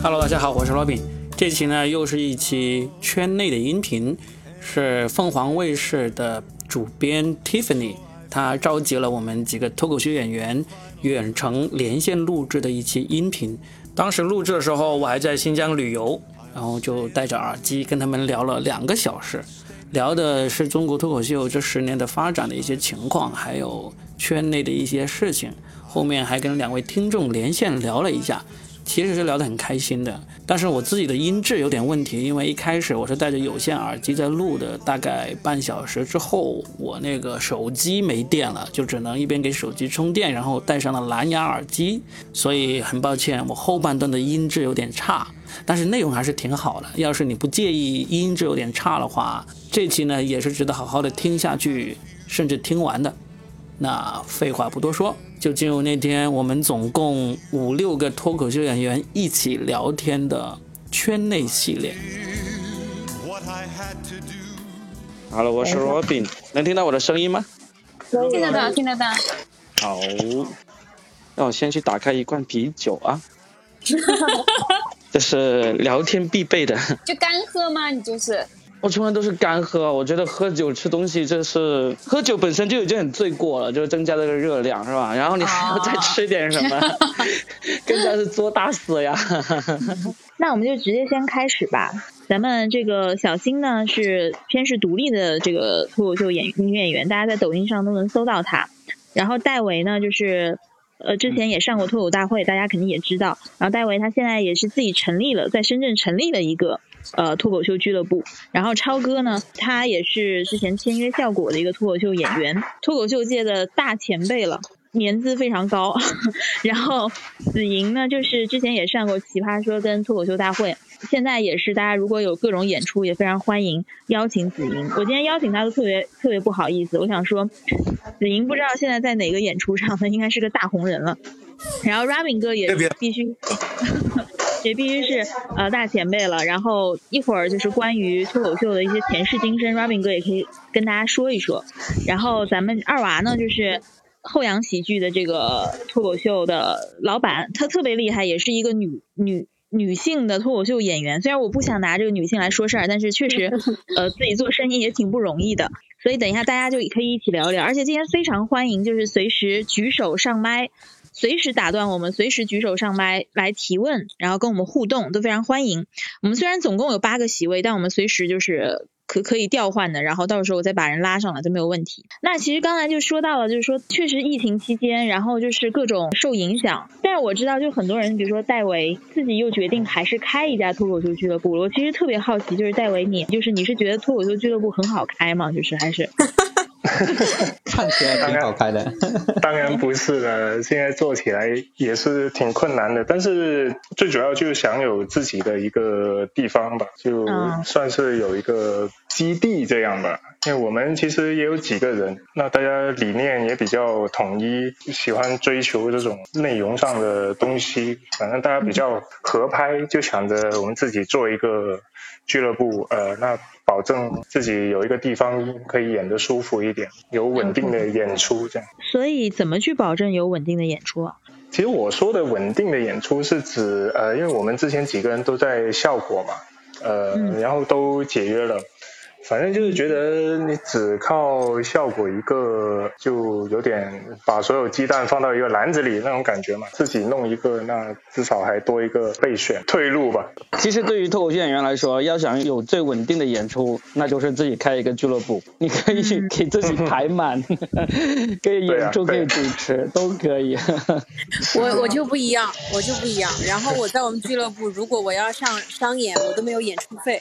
Hello，大家好，我是罗宾。这期呢又是一期圈内的音频，是凤凰卫视的主编 Tiffany，她召集了我们几个脱口秀演员远程连线录制的一期音频。当时录制的时候，我还在新疆旅游，然后就戴着耳机跟他们聊了两个小时，聊的是中国脱口秀这十年的发展的一些情况，还有圈内的一些事情。后面还跟两位听众连线聊了一下。其实是聊得很开心的，但是我自己的音质有点问题，因为一开始我是戴着有线耳机在录的，大概半小时之后，我那个手机没电了，就只能一边给手机充电，然后戴上了蓝牙耳机，所以很抱歉，我后半段的音质有点差，但是内容还是挺好的。要是你不介意音质有点差的话，这期呢也是值得好好的听下去，甚至听完的。那废话不多说。就进入那天我们总共五六个脱口秀演员一起聊天的圈内系列。Hello，我是 Robin，能听到我的声音吗？听得到，听得到。好，那我先去打开一罐啤酒啊。这是聊天必备的。就干喝吗？你就是。我从来都是干喝，我觉得喝酒吃东西，这是喝酒本身就已经很罪过了，就是增加这个热量，是吧？然后你还要再吃点什么，更加是作大死呀。那我们就直接先开始吧。咱们这个小新呢是偏是独立的这个脱口秀演女演员，大家在抖音上都能搜到她。然后戴维呢就是呃之前也上过脱口大会，大家肯定也知道。然后戴维他现在也是自己成立了，在深圳成立了一个。呃，脱口秀俱乐部。然后超哥呢，他也是之前签约效果的一个脱口秀演员，脱口秀界的大前辈了，年资非常高。然后子莹呢，就是之前也上过奇葩说跟脱口秀大会，现在也是大家如果有各种演出，也非常欢迎邀请子莹。我今天邀请他都特别特别不好意思，我想说，子莹不知道现在在哪个演出上呢，应该是个大红人了。然后 Robin 哥也必须。也必须是呃大前辈了，然后一会儿就是关于脱口秀的一些前世今生，Robin 哥也可以跟大家说一说。然后咱们二娃呢，就是后洋喜剧的这个脱口秀的老板，他特别厉害，也是一个女女女性的脱口秀演员。虽然我不想拿这个女性来说事儿，但是确实 呃自己做生意也挺不容易的。所以等一下大家就可以一起聊聊，而且今天非常欢迎，就是随时举手上麦。随时打断我们，随时举手上麦来提问，然后跟我们互动都非常欢迎。我们虽然总共有八个席位，但我们随时就是可可以调换的，然后到时候我再把人拉上来都没有问题。那其实刚才就说到了，就是说确实疫情期间，然后就是各种受影响。但是我知道，就很多人，比如说戴维自己又决定还是开一家脱口秀俱乐部。我其实特别好奇，就是戴维你，就是你是觉得脱口秀俱乐部很好开吗？就是还是？看起来挺好开的，当然不是了。现在做起来也是挺困难的，但是最主要就是想有自己的一个地方吧，就算是有一个基地这样吧。因为我们其实也有几个人，那大家理念也比较统一，喜欢追求这种内容上的东西，反正大家比较合拍，就想着我们自己做一个俱乐部，呃，那。保证自己有一个地方可以演得舒服一点，有稳定的演出这样。所以怎么去保证有稳定的演出啊？其实我说的稳定的演出是指，呃，因为我们之前几个人都在效果嘛，呃，然后都解约了。反正就是觉得你只靠效果一个，就有点把所有鸡蛋放到一个篮子里那种感觉嘛。自己弄一个，那至少还多一个备选退路吧。其实对于脱口秀演员来说，要想有最稳定的演出，那就是自己开一个俱乐部。你可以给自己排满，可以演出，可以主持，都可以。我我就不一样，我就不一样。然后我在我们俱乐部，如果我要上商演，我都没有演出费。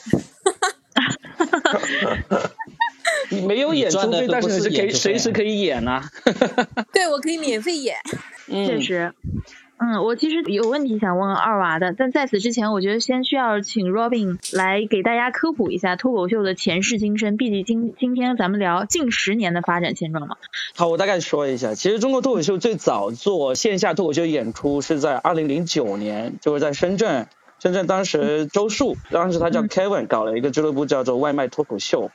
你 没有演出费，但是你是可以随时可以演啊。对，我可以免费演。确实，嗯，我其实有问题想问二娃的，但在此之前，我觉得先需要请 Robin 来给大家科普一下脱口秀的前世今生。毕竟今今天咱们聊近十年的发展现状嘛。好，我大概说一下，其实中国脱口秀最早做线下脱口秀演出是在二零零九年，就是在深圳。深圳当时周树，当时他叫 Kevin，搞了一个俱乐部叫做外卖脱口秀。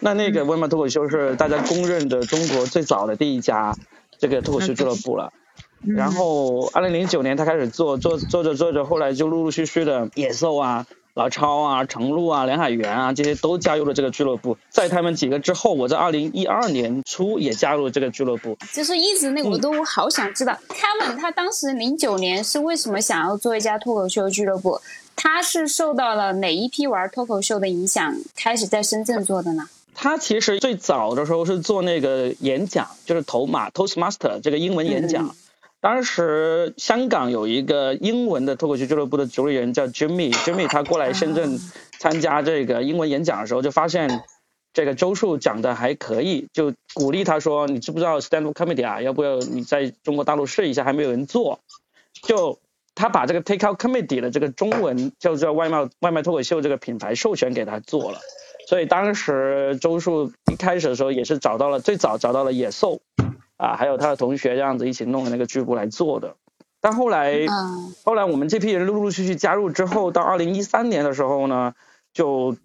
那那个外卖脱口秀是大家公认的中国最早的第一家这个脱口秀俱乐部了。然后二零零九年他开始做做做着做着，后来就陆陆续续的野兽啊。老超啊，程璐啊，梁海源啊，这些都加入了这个俱乐部。在他们几个之后，我在二零一二年初也加入了这个俱乐部。就是一直那个我都好想知道，Kevin 他当时零九年是为什么想要做一家脱口秀俱乐部？他是受到了哪一批玩脱口秀的影响，开始在深圳做的呢？他其实最早的时候是做那个演讲，就是头马 Toastmaster 这个英文演讲。当时香港有一个英文的脱口秀俱乐部的主理人叫 Jimmy，Jimmy 他过来深圳参加这个英文演讲的时候，就发现这个周树讲的还可以，就鼓励他说：“你知不知道 stand up comedy 啊？要不要你在中国大陆试一下？还没有人做。”就他把这个 take out comedy 的这个中文叫做外卖外卖脱口秀这个品牌授权给他做了。所以当时周树一开始的时候也是找到了最早找到了野兽。啊，还有他的同学这样子一起弄的那个俱乐部来做的，但后来，后来我们这批人陆陆续续加入之后，到二零一三年的时候呢，就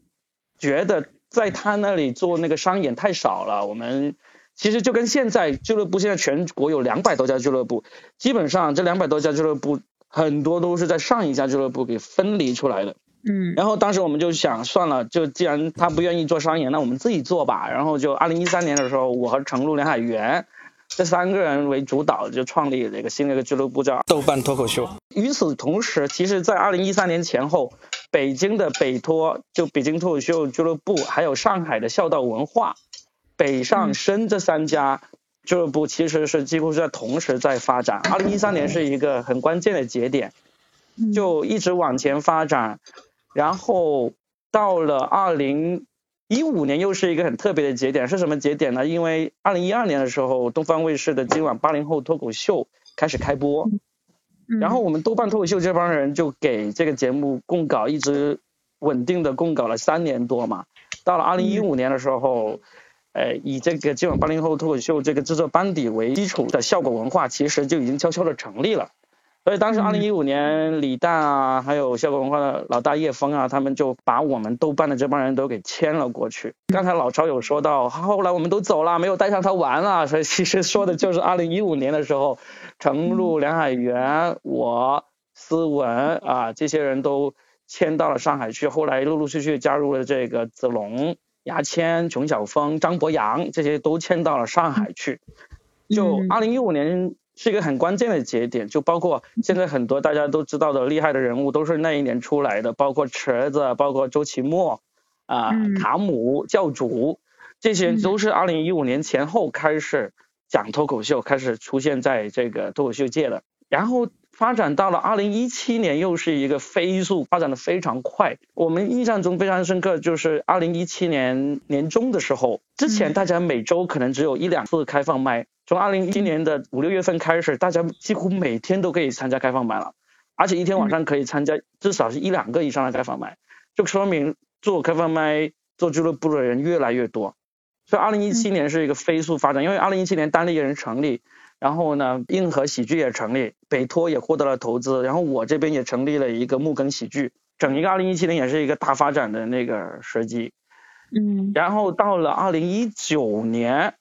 觉得在他那里做那个商演太少了。我们其实就跟现在俱乐部，现在全国有两百多家俱乐部，基本上这两百多家俱乐部很多都是在上一家俱乐部给分离出来的。嗯，然后当时我们就想，算了，就既然他不愿意做商演，那我们自己做吧。然后就二零一三年的时候，我和程璐、梁海源。这三个人为主导，就创立了一个新的一个俱乐部，叫豆瓣脱口秀。与此同时，其实，在二零一三年前后，北京的北脱就北京脱口秀俱乐部，还有上海的孝道文化、北上深这三家俱乐部，其实是几乎是在同时在发展。二零一三年是一个很关键的节点，就一直往前发展，然后到了二零。一五年又是一个很特别的节点，是什么节点呢？因为二零一二年的时候，东方卫视的今晚八零后脱口秀开始开播，然后我们豆瓣脱口秀这帮人就给这个节目供稿，一直稳定的供稿了三年多嘛。到了二零一五年的时候，呃，以这个今晚八零后脱口秀这个制作班底为基础的效果文化，其实就已经悄悄的成立了。所以当时二零一五年，李诞啊，还有效果文化的老大叶枫啊，他们就把我们豆瓣的这帮人都给签了过去。刚才老超有说到，后来我们都走了，没有带上他玩了，所以其实说的就是 二零一五年的时候，程璐、梁海源、我、思文啊，这些人都迁到了上海去。后来陆陆续续加入了这个子龙、牙签、熊晓峰、张博洋，这些都迁到了上海去。就二零一五年。是一个很关键的节点，就包括现在很多大家都知道的厉害的人物，都是那一年出来的，包括池子，包括周奇墨，啊，卡姆教主，这些都是二零一五年前后开始讲脱口秀，开始出现在这个脱口秀界的，然后发展到了二零一七年，又是一个飞速发展的非常快。我们印象中非常深刻，就是二零一七年年中的时候，之前大家每周可能只有一两次开放麦。从二零一七年的五六月份开始，大家几乎每天都可以参加开放麦了，而且一天晚上可以参加至少是一两个以上的开放麦，就说明做开放麦、做俱乐部的人越来越多。所以二零一七年是一个飞速发展，因为二零一七年单立人成立，然后呢，硬核喜剧也成立，北托也获得了投资，然后我这边也成立了一个木根喜剧，整一个二零一七年也是一个大发展的那个时机。嗯，然后到了二零一九年。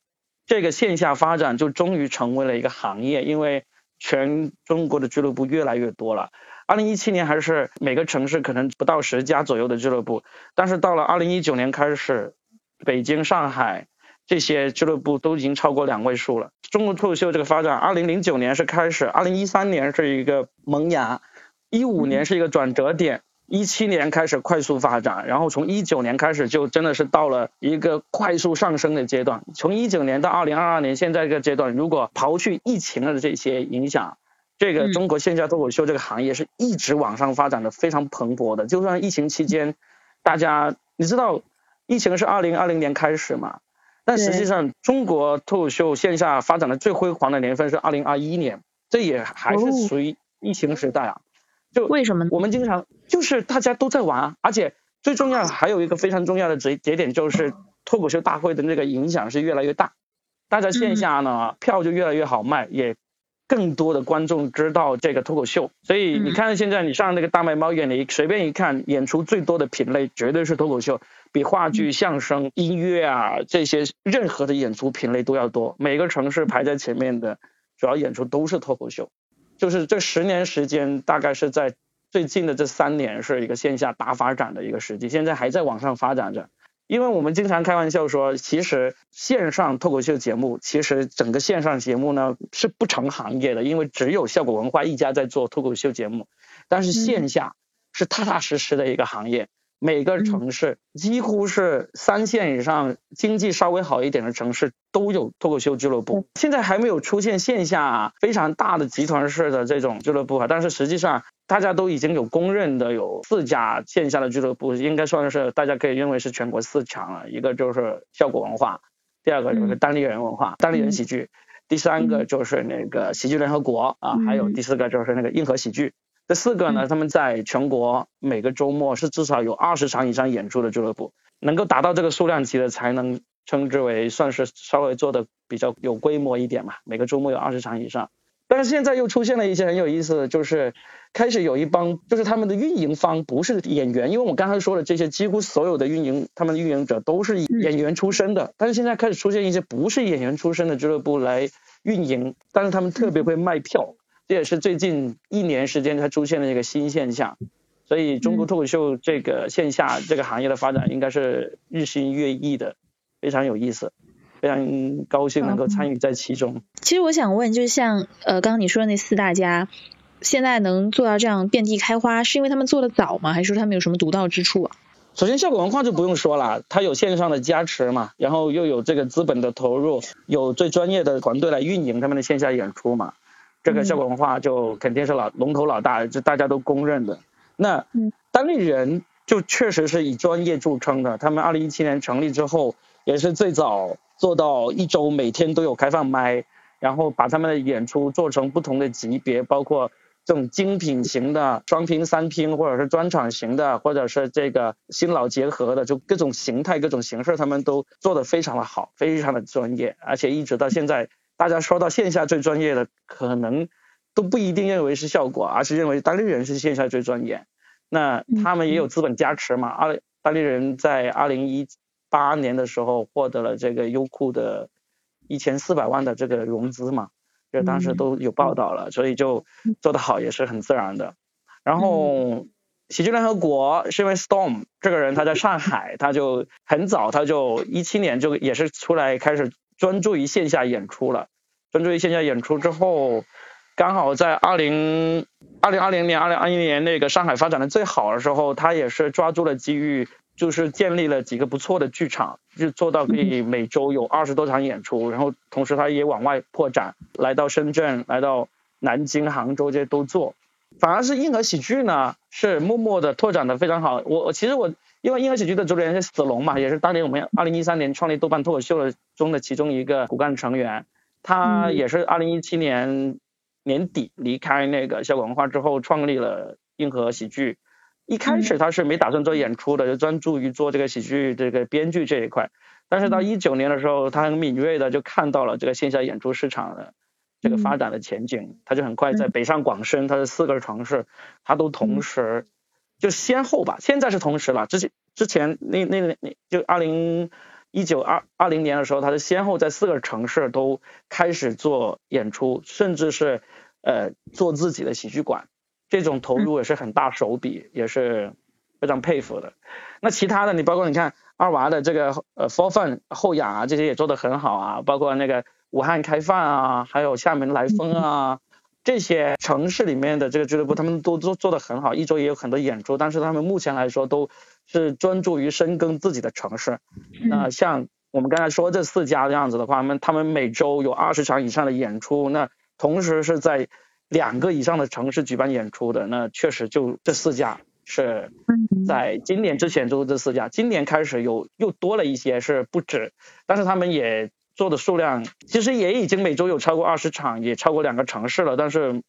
这个线下发展就终于成为了一个行业，因为全中国的俱乐部越来越多了。二零一七年还是每个城市可能不到十家左右的俱乐部，但是到了二零一九年开始，北京、上海这些俱乐部都已经超过两位数了。中国脱口秀这个发展，二零零九年是开始，二零一三年是一个萌芽，一五年是一个转折点。一七年开始快速发展，然后从一九年开始就真的是到了一个快速上升的阶段。从一九年到二零二二年现在这个阶段，如果刨去疫情的这些影响，这个中国线下脱口秀这个行业是一直往上发展的非常蓬勃的。就算疫情期间，大家你知道疫情是二零二零年开始嘛？但实际上中国脱口秀线下发展的最辉煌的年份是二零二一年，这也还是属于疫情时代啊。就为什么我们经常就是大家都在玩，而且最重要还有一个非常重要的节节点就是脱口秀大会的那个影响是越来越大，大家线下呢票就越来越好卖，也更多的观众知道这个脱口秀，所以你看现在你上那个大麦猫眼里随便一看，演出最多的品类绝对是脱口秀，比话剧、相声、音乐啊这些任何的演出品类都要多，每个城市排在前面的。主要演出都是脱口秀，就是这十年时间，大概是在最近的这三年是一个线下大发展的一个时期，现在还在往上发展着。因为我们经常开玩笑说，其实线上脱口秀节目，其实整个线上节目呢是不成行业的，因为只有效果文化一家在做脱口秀节目，但是线下是踏踏实实的一个行业。每个城市几乎是三线以上经济稍微好一点的城市都有脱口秀俱乐部。现在还没有出现线下非常大的集团式的这种俱乐部啊，但是实际上大家都已经有公认的有四家线下的俱乐部，应该算是大家可以认为是全国四强了。一个就是效果文化，第二个就是单立人文化，单立人喜剧，第三个就是那个喜剧联合国啊，还有第四个就是那个硬核喜剧。这四个呢，他们在全国每个周末是至少有二十场以上演出的俱乐部，能够达到这个数量级的，才能称之为算是稍微做的比较有规模一点嘛。每个周末有二十场以上，但是现在又出现了一些很有意思的，就是开始有一帮，就是他们的运营方不是演员，因为我刚才说的这些几乎所有的运营，他们的运营者都是演员出身的，但是现在开始出现一些不是演员出身的俱乐部来运营，但是他们特别会卖票。这也是最近一年时间才出现的一个新现象，所以中国脱口秀这个线下这个行业的发展应该是日新月异的，非常有意思，非常高兴能够参与在其中。其实我想问，就是像呃刚刚你说的那四大家，现在能做到这样遍地开花，是因为他们做的早吗？还是说他们有什么独到之处啊？首先，效果文化就不用说了，它有线上的加持嘛，然后又有这个资本的投入，有最专业的团队来运营他们的线下演出嘛。这个效果文化就肯定是老龙头老大，这大家都公认的。那单立人就确实是以专业著称的，他们二零一七年成立之后，也是最早做到一周每天都有开放麦，然后把他们的演出做成不同的级别，包括这种精品型的、双拼、三拼，或者是专场型的，或者是这个新老结合的，就各种形态、各种形式，他们都做得非常的好，非常的专业，而且一直到现在。大家说到线下最专业的，可能都不一定认为是效果，而是认为当地人是线下最专业。那他们也有资本加持嘛？二当地人在二零一八年的时候获得了这个优酷的一千四百万的这个融资嘛，就当时都有报道了，所以就做得好也是很自然的。然后喜剧联合国是因为 Storm 这个人他在上海，他就很早他就一七年就也是出来开始。专注于线下演出了，专注于线下演出之后，刚好在二零二零二零年、二零二一年那个上海发展的最好的时候，他也是抓住了机遇，就是建立了几个不错的剧场，就做到可以每周有二十多场演出，然后同时他也往外扩展，来到深圳、来到南京、杭州这些都做。反而是硬核喜剧呢，是默默的拓展的非常好。我我其实我。因为硬核喜剧的主理人是子龙嘛，也是当年我们二零一三年创立豆瓣脱口秀的中的其中一个骨干成员。他也是二零一七年年底离开那个效果文化之后，创立了硬核喜剧。一开始他是没打算做演出的，就专注于做这个喜剧这个编剧这一块。但是到一九年的时候，他很敏锐的就看到了这个线下演出市场的这个发展的前景，他就很快在北上广深，他的四个城市，他都同时。就先后吧，现在是同时了。之前之前那那那就二零一九二二零年的时候，他是先后在四个城市都开始做演出，甚至是呃做自己的喜剧馆，这种投入也是很大手笔，也是非常佩服的。那其他的你包括你看二娃的这个呃 For Fun 后仰啊，这些也做得很好啊，包括那个武汉开放啊，还有厦门来风啊。这些城市里面的这个俱乐部，他们都做做的很好，一周也有很多演出，但是他们目前来说都是专注于深耕自己的城市。那像我们刚才说这四家这样子的话，他们他们每周有二十场以上的演出，那同时是在两个以上的城市举办演出的，那确实就这四家是在今年之前就是这四家，今年开始有又多了一些是不止，但是他们也。做的数量其实也已经每周有超过二十场，也超过两个城市了，但是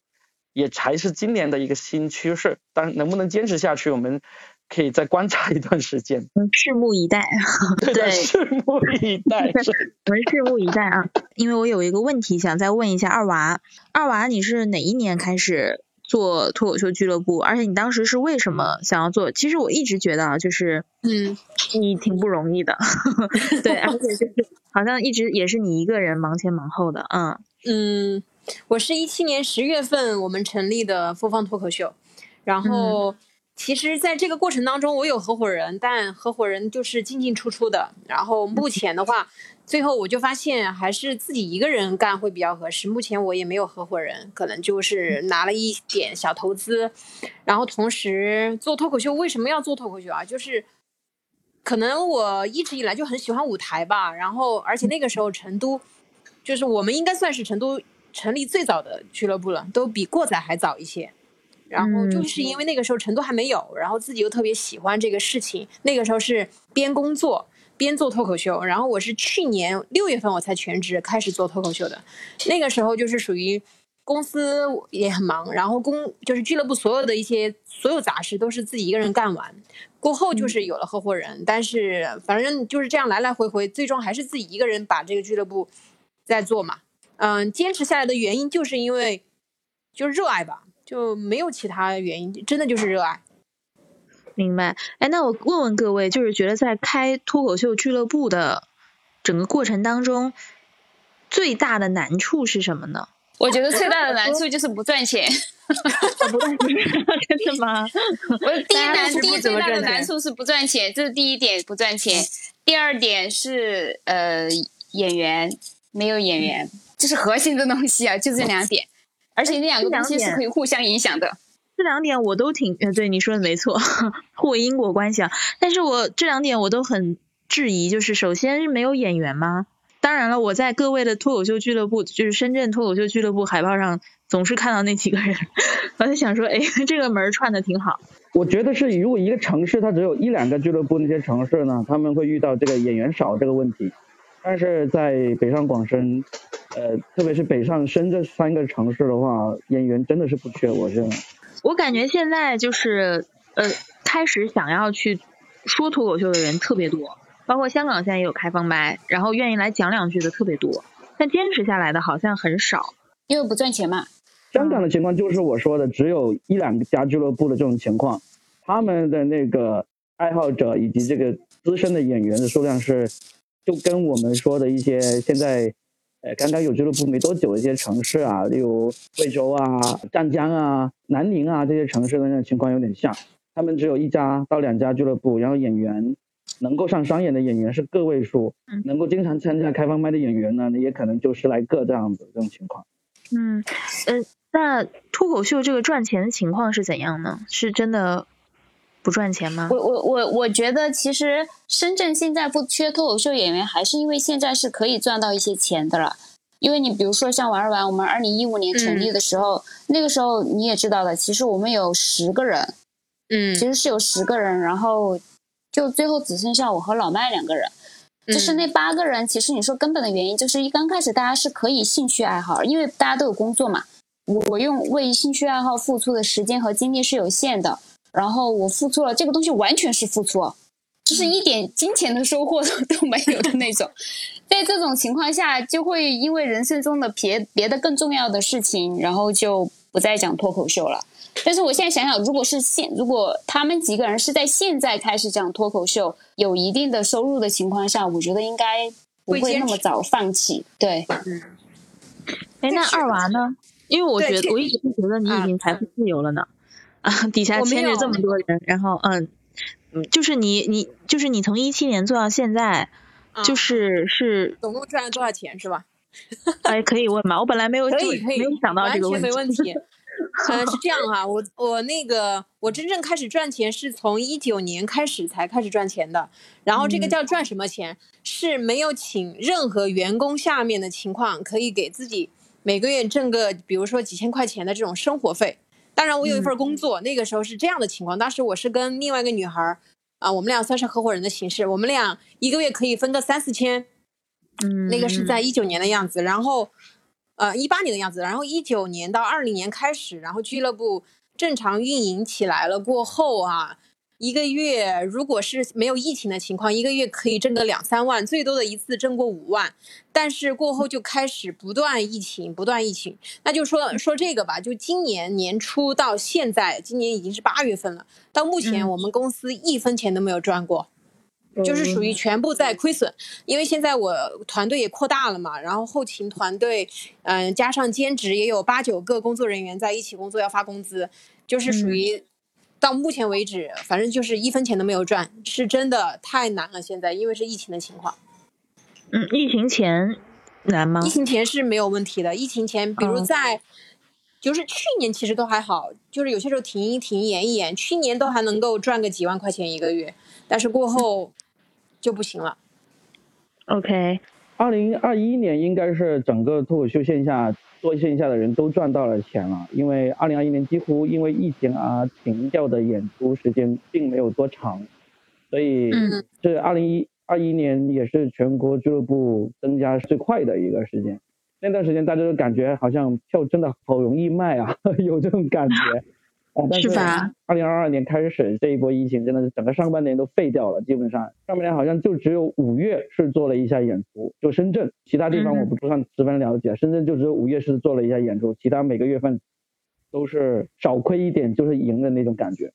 也还是今年的一个新趋势。但能不能坚持下去，我们可以再观察一段时间，拭目以待。对，拭目以待。我们拭目以待啊！因为我有一个问题想再问一下二娃，二娃你是哪一年开始？做脱口秀俱乐部，而且你当时是为什么想要做？其实我一直觉得啊，就是嗯，你挺不容易的，对，而且就是好像一直也是你一个人忙前忙后的，嗯。嗯，我是一七年十月份我们成立的复方脱口秀，然后其实在这个过程当中，我有合伙人，但合伙人就是进进出出的。然后目前的话，最后我就发现还是自己一个人干会比较合适。目前我也没有合伙人，可能就是拿了一点小投资，然后同时做脱口秀。为什么要做脱口秀啊？就是可能我一直以来就很喜欢舞台吧，然后而且那个时候成都。就是我们应该算是成都成立最早的俱乐部了，都比过载还早一些。然后就是因为那个时候成都还没有，然后自己又特别喜欢这个事情。那个时候是边工作边做脱口秀，然后我是去年六月份我才全职开始做脱口秀的。那个时候就是属于公司也很忙，然后公就是俱乐部所有的一些所有杂事都是自己一个人干完。过后就是有了合伙人，但是反正就是这样来来回回，最终还是自己一个人把这个俱乐部。在做嘛，嗯，坚持下来的原因就是因为就热爱吧，就没有其他原因，真的就是热爱。明白，哎，那我问问各位，就是觉得在开脱口秀俱乐部的整个过程当中，最大的难处是什么呢？我觉得最大的难处就是不赚钱。不赚钱，真的吗？我第一难，第一最大的难处是不赚钱，这是第一点，不赚钱。第二点是呃演员。没有演员，这是核心的东西啊，就这两点，而且那两个东西是可以互相影响的。这两点我都挺，呃，对你说的没错，互为因果关系啊。但是我这两点我都很质疑，就是首先是没有演员吗？当然了，我在各位的脱口秀俱乐部，就是深圳脱口秀俱乐部海报上总是看到那几个人，我在想说，哎，这个门串的挺好。我觉得是，如果一个城市它只有一两个俱乐部，那些城市呢，他们会遇到这个演员少这个问题。但是在北上广深，呃，特别是北上深这三个城市的话，演员真的是不缺。我认为，我感觉现在就是呃，开始想要去说脱口秀的人特别多，包括香港现在也有开放麦，然后愿意来讲两句的特别多，但坚持下来的好像很少，因为不赚钱嘛。香港的情况就是我说的，只有一两家俱乐部的这种情况，他们的那个爱好者以及这个资深的演员的数量是。就跟我们说的一些现在，呃，刚刚有俱乐部没多久的一些城市啊，例如贵州啊、湛江啊、南宁啊这些城市的那种情况有点像。他们只有一家到两家俱乐部，然后演员能够上商演的演员是个位数，能够经常参加开放麦的演员呢，也可能就十来个这样子这种情况。嗯，呃，那脱口秀这个赚钱的情况是怎样呢？是真的？不赚钱吗？我我我我觉得其实深圳现在不缺脱口秀演员，还是因为现在是可以赚到一些钱的了。因为你比如说像玩儿玩，我们二零一五年成立的时候，那个时候你也知道的，其实我们有十个人，嗯，其实是有十个人，然后就最后只剩下我和老麦两个人，就是那八个人，其实你说根本的原因就是一刚开始大家是可以兴趣爱好，因为大家都有工作嘛，我我用为兴趣爱好付出的时间和精力是有限的。然后我付出了这个东西，完全是付出，就是一点金钱的收获 都没有的那种。在这种情况下，就会因为人生中的别别的更重要的事情，然后就不再讲脱口秀了。但是我现在想想，如果是现如果他们几个人是在现在开始讲脱口秀，有一定的收入的情况下，我觉得应该不会那么早放弃。对，嗯。哎，那二娃呢？因为我觉得我一直是觉得你已经财富自由了呢。啊，底下牵着这么多人，然后嗯，就是你你就是你从一七年做到现在，就是是总共赚了多少钱是吧？哎，可以问吗？我本来没有可以可以没有想到这个问题，完全没问题。呃，是这样哈，我我那个我真正开始赚钱是从一九年开始才开始赚钱的，然后这个叫赚什么钱？是没有请任何员工下面的情况，可以给自己每个月挣个比如说几千块钱的这种生活费。当然，我有一份工作，那个时候是这样的情况。当时我是跟另外一个女孩儿，啊，我们俩算是合伙人的形式，我们俩一个月可以分个三四千，嗯，那个是在一九年的样子。然后，呃，一八年的样子。然后一九年到二零年开始，然后俱乐部正常运营起来了过后啊。一个月，如果是没有疫情的情况，一个月可以挣个两三万，最多的一次挣过五万。但是过后就开始不断疫情，不断疫情。那就说说这个吧，就今年年初到现在，今年已经是八月份了，到目前我们公司一分钱都没有赚过。就是属于全部在亏损。因为现在我团队也扩大了嘛，然后后勤团队，嗯，加上兼职也有八九个工作人员在一起工作，要发工资，就是属于到目前为止，反正就是一分钱都没有赚，是真的太难了。现在因为是疫情的情况。嗯，疫情前难吗？疫情前是没有问题的。疫情前，比如在，就是去年其实都还好，就是有些时候停一停、演一演，去年都还能够赚个几万块钱一个月，但是过后就不行了。OK，二零二一年应该是整个脱口秀线下做线下的人都赚到了钱了，因为二零二一年几乎因为疫情而停掉的演出时间并没有多长，所以这二零一。二一年也是全国俱乐部增加最快的一个时间，那段时间大家都感觉好像票真的好容易卖啊，有这种感觉。是吧？二零二二年开始这一波疫情真的是整个上半年都废掉了，基本上上半年好像就只有五月是做了一下演出，就深圳，其他地方我不算十分了解。深圳就只有五月是做了一下演出，其他每个月份都是少亏一点就是赢的那种感觉。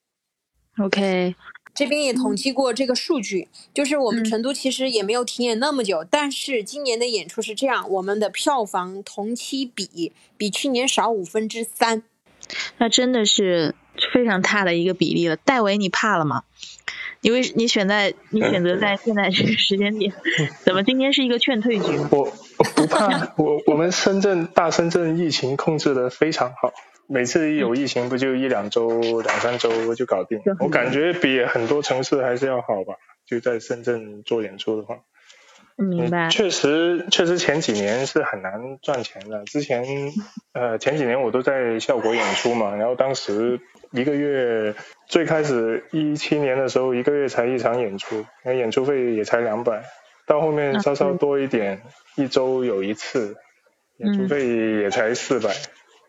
OK。这边也统计过这个数据，就是我们成都其实也没有停演那么久，但是今年的演出是这样，我们的票房同期比比去年少五分之三，那真的是非常大的一个比例了。戴维，你怕了吗？因为你选在你选择在现在这个时间点，怎么今天是一个劝退局？我不怕，我我们深圳大深圳疫情控制的非常好。每次一有疫情，不就一两周、两三周就搞定？我感觉比很多城市还是要好吧。就在深圳做演出的话，明白。确实，确实前几年是很难赚钱的。之前，呃，前几年我都在效果演出嘛，然后当时一个月，最开始一七年的时候，一个月才一场演出，那演出费也才两百，到后面稍稍多一点，一周有一次，演出费也才四百。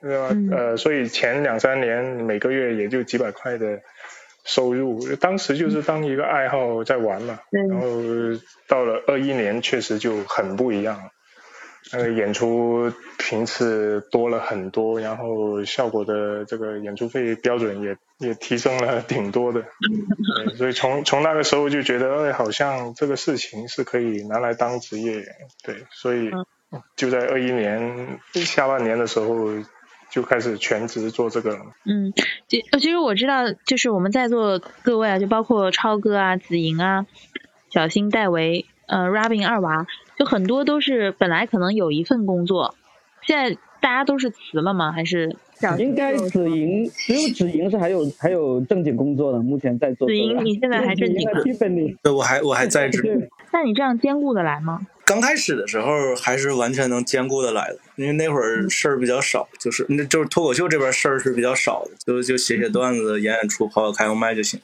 对吧？呃，所以前两三年每个月也就几百块的收入，当时就是当一个爱好在玩嘛。然后到了二一年，确实就很不一样了，那个演出频次多了很多，然后效果的这个演出费标准也 也提升了挺多的。所以从从那个时候就觉得，哎，好像这个事情是可以拿来当职业。对，所以就在二一年下半年的时候。就开始全职做这个了。嗯，其其实我知道，就是我们在座各位啊，就包括超哥啊、子莹啊、小新、戴维、呃、Robin 二娃，就很多都是本来可能有一份工作，现在大家都是辞了吗？还是？应该子莹只有子莹是还有还有正经工作的，目前在做。子莹，你现在还正经？对，我还我还在职。那你这样兼顾的来吗？刚开始的时候还是完全能兼顾的来的，因为那会儿事儿比较少，就是那就是脱口秀这边事儿是比较少的，就就写写段子、演演出、跑跑开个麦就行。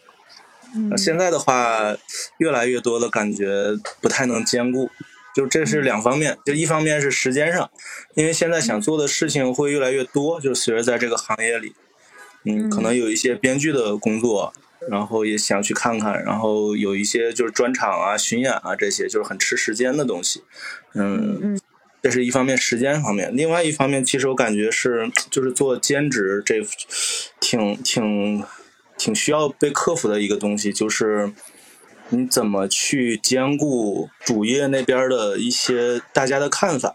嗯。现在的话，越来越多的感觉不太能兼顾，就这是两方面，就一方面是时间上，因为现在想做的事情会越来越多，就随着在这个行业里，嗯，可能有一些编剧的工作。然后也想去看看，然后有一些就是专场啊、巡演啊这些，就是很吃时间的东西。嗯，这是一方面时间方面，另外一方面，其实我感觉是就是做兼职这挺挺挺需要被克服的一个东西，就是你怎么去兼顾主业那边的一些大家的看法。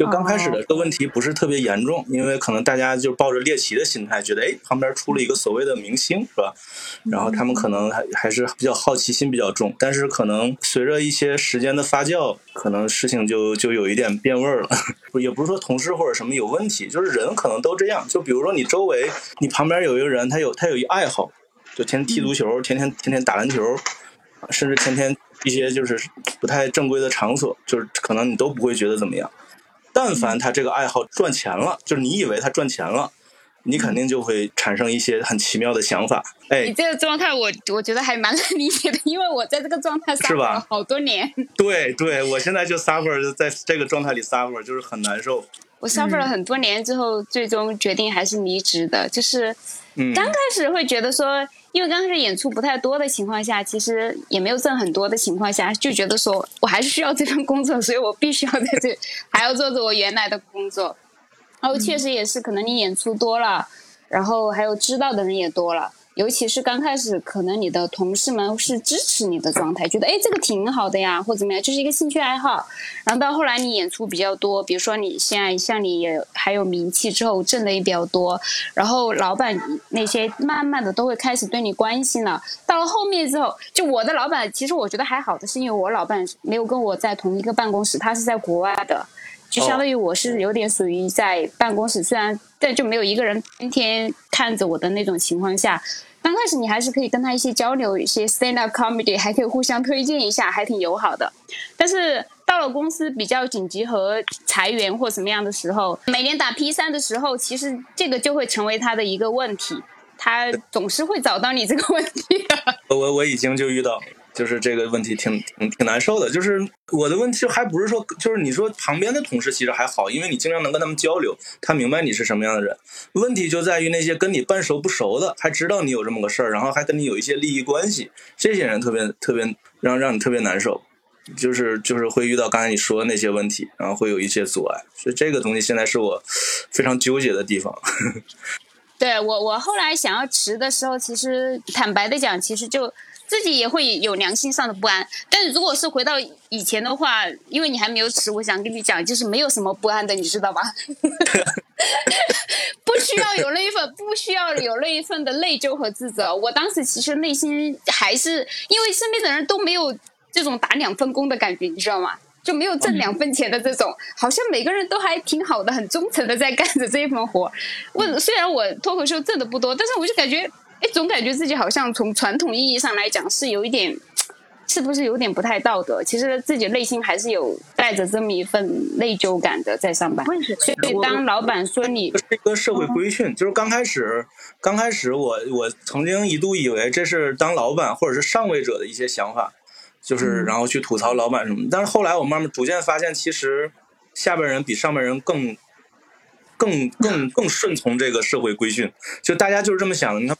就刚开始的这个问题不是特别严重，因为可能大家就抱着猎奇的心态，觉得哎旁边出了一个所谓的明星是吧？然后他们可能还还是比较好奇心比较重，但是可能随着一些时间的发酵，可能事情就就有一点变味儿了。也不是说同事或者什么有问题，就是人可能都这样。就比如说你周围你旁边有一个人，他有他有一爱好，就天天踢足球，天天天天打篮球，甚至天天一些就是不太正规的场所，就是可能你都不会觉得怎么样。但凡他这个爱好赚钱了，就是你以为他赚钱了，你肯定就会产生一些很奇妙的想法。哎，你这个状态，我我觉得还蛮能 理解的，因为我在这个状态上了好多年。对对，我现在就 suffer 在这个状态里 suffer，就是很难受。我 suffer 了很多年之后，最终决定还是离职的。就是刚开始会觉得说。因为刚开始演出不太多的情况下，其实也没有挣很多的情况下，就觉得说我还是需要这份工作，所以我必须要在这 还要做着我原来的工作。然后确实也是，可能你演出多了，然后还有知道的人也多了，尤其是刚开始，可能你的同事们是支持你的状态，觉得哎这个挺好的呀，或怎么样，就是一个兴趣爱好。然后到后来你演出比较多，比如说你现在像你也还有名气之后挣的也比较多，然后老板那些慢慢的都会开始对你关心了。到了后面之后，就我的老板其实我觉得还好的，是因为我老板没有跟我在同一个办公室，他是在国外的。就相当于我是有点属于在办公室，虽然但就没有一个人天天看着我的那种情况下，刚开始你还是可以跟他一些交流，一些 stand up comedy，还可以互相推荐一下，还挺友好的。但是到了公司比较紧急和裁员或什么样的时候，每年打 P 三的时候，其实这个就会成为他的一个问题，他总是会找到你这个问题。我我已经就遇到。就是这个问题挺挺挺难受的，就是我的问题还不是说，就是你说旁边的同事其实还好，因为你经常能跟他们交流，他明白你是什么样的人。问题就在于那些跟你半熟不熟的，还知道你有这么个事儿，然后还跟你有一些利益关系，这些人特别特别让让你特别难受，就是就是会遇到刚才你说的那些问题，然后会有一些阻碍，所以这个东西现在是我非常纠结的地方。对我我后来想要辞的时候，其实坦白的讲，其实就。自己也会有良心上的不安，但是如果是回到以前的话，因为你还没有辞，我想跟你讲，就是没有什么不安的，你知道吧？不需要有那一份，不需要有那一份的内疚和自责。我当时其实内心还是因为身边的人都没有这种打两份工的感觉，你知道吗？就没有挣两分钱的这种，好像每个人都还挺好的，很忠诚的在干着这一份活。我虽然我脱口秀挣的不多，但是我就感觉。哎，总感觉自己好像从传统意义上来讲是有一点，是不是有点不太道德？其实自己内心还是有带着这么一份内疚感的，在上班。所以当老板说你是一个社会规训，就是刚开始，刚开始我我曾经一度以为这是当老板或者是上位者的一些想法，就是然后去吐槽老板什么。但是后来我慢慢逐渐发现，其实下边人比上边人更。更更更顺从这个社会规训，就大家就是这么想的。你看，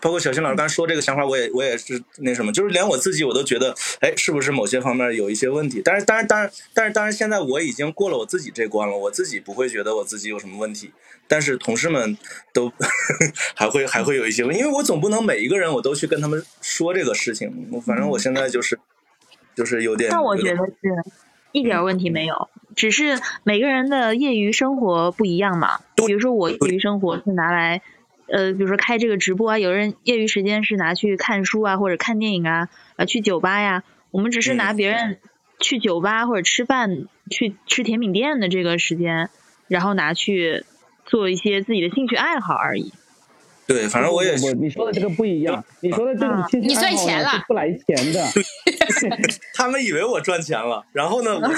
包括小新老师刚才说这个想法，我也我也是那什么，就是连我自己我都觉得，哎，是不是某些方面有一些问题？但是，当然，当然，但是，当然，现在我已经过了我自己这关了，我自己不会觉得我自己有什么问题。但是同事们都 还会还会有一些问题，因为我总不能每一个人我都去跟他们说这个事情。我反正我现在就是就是有点。但我觉得是。一点问题没有，只是每个人的业余生活不一样嘛。比如说我业余生活是拿来，呃，比如说开这个直播啊，有人业余时间是拿去看书啊，或者看电影啊，啊，去酒吧呀。我们只是拿别人去酒吧或者吃饭、去吃甜品店的这个时间，然后拿去做一些自己的兴趣爱好而已。对，反正我也我你说的这个不一样，你说的这种兴趣爱好是不来钱的。他们以为我赚钱了，然后呢，我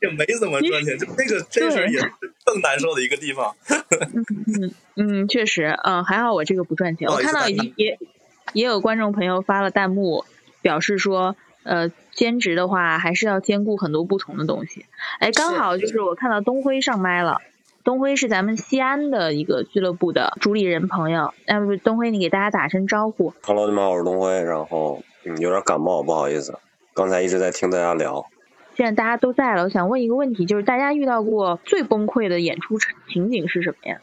也没怎么 赚钱，就那个这事儿也是更难受的一个地方。嗯嗯，确实，嗯，还好我这个不赚钱。我看到已经也也有观众朋友发了弹幕，表示说，呃，兼职的话还是要兼顾很多不同的东西。哎，刚好就是我看到东辉上麦了。东辉是咱们西安的一个俱乐部的主理人朋友，哎不，东辉你给大家打声招呼。Hello，你们好，我是东辉，然后嗯有点感冒，不好意思，刚才一直在听大家聊。现在大家都在了，我想问一个问题，就是大家遇到过最崩溃的演出情景是什么呀？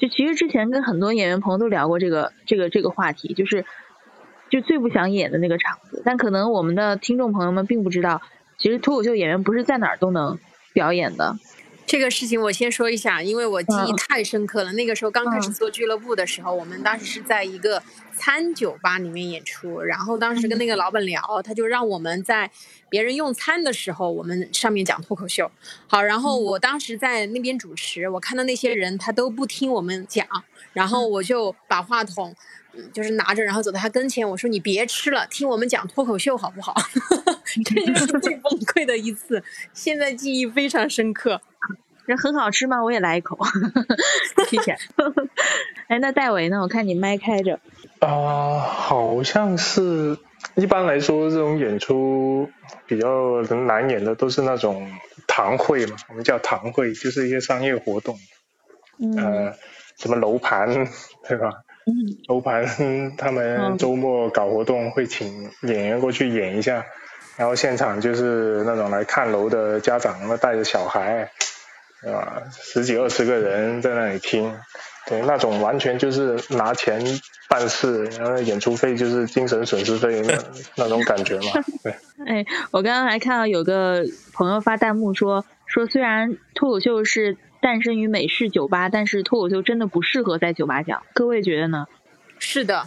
就其实之前跟很多演员朋友都聊过这个这个这个话题，就是就最不想演的那个场子，但可能我们的听众朋友们并不知道，其实脱口秀演员不是在哪儿都能表演的。这个事情我先说一下，因为我记忆太深刻了。那个时候刚开始做俱乐部的时候，我们当时是在一个餐酒吧里面演出，然后当时跟那个老板聊，他就让我们在别人用餐的时候，我们上面讲脱口秀。好，然后我当时在那边主持，我看到那些人他都不听我们讲，然后我就把话筒就是拿着，然后走到他跟前，我说：“你别吃了，听我们讲脱口秀好不好？” 这就是 最崩溃的一次，现在记忆非常深刻。这很好吃吗？我也来一口，谢谢。哎，那戴维呢？我看你麦开着。啊，好像是。一般来说，这种演出比较难演的都是那种堂会嘛，我们叫堂会，就是一些商业活动。嗯。呃，什么楼盘，对吧？嗯。楼盘他们周末搞活动会请演员过去演一下，然后现场就是那种来看楼的家长，那带着小孩。对吧？十几二十个人在那里听，对，那种完全就是拿钱办事，然后演出费就是精神损失费那那种感觉嘛。对。哎，我刚刚还看到有个朋友发弹幕说说，虽然脱口秀是诞生于美式酒吧，但是脱口秀真的不适合在酒吧讲。各位觉得呢？是的，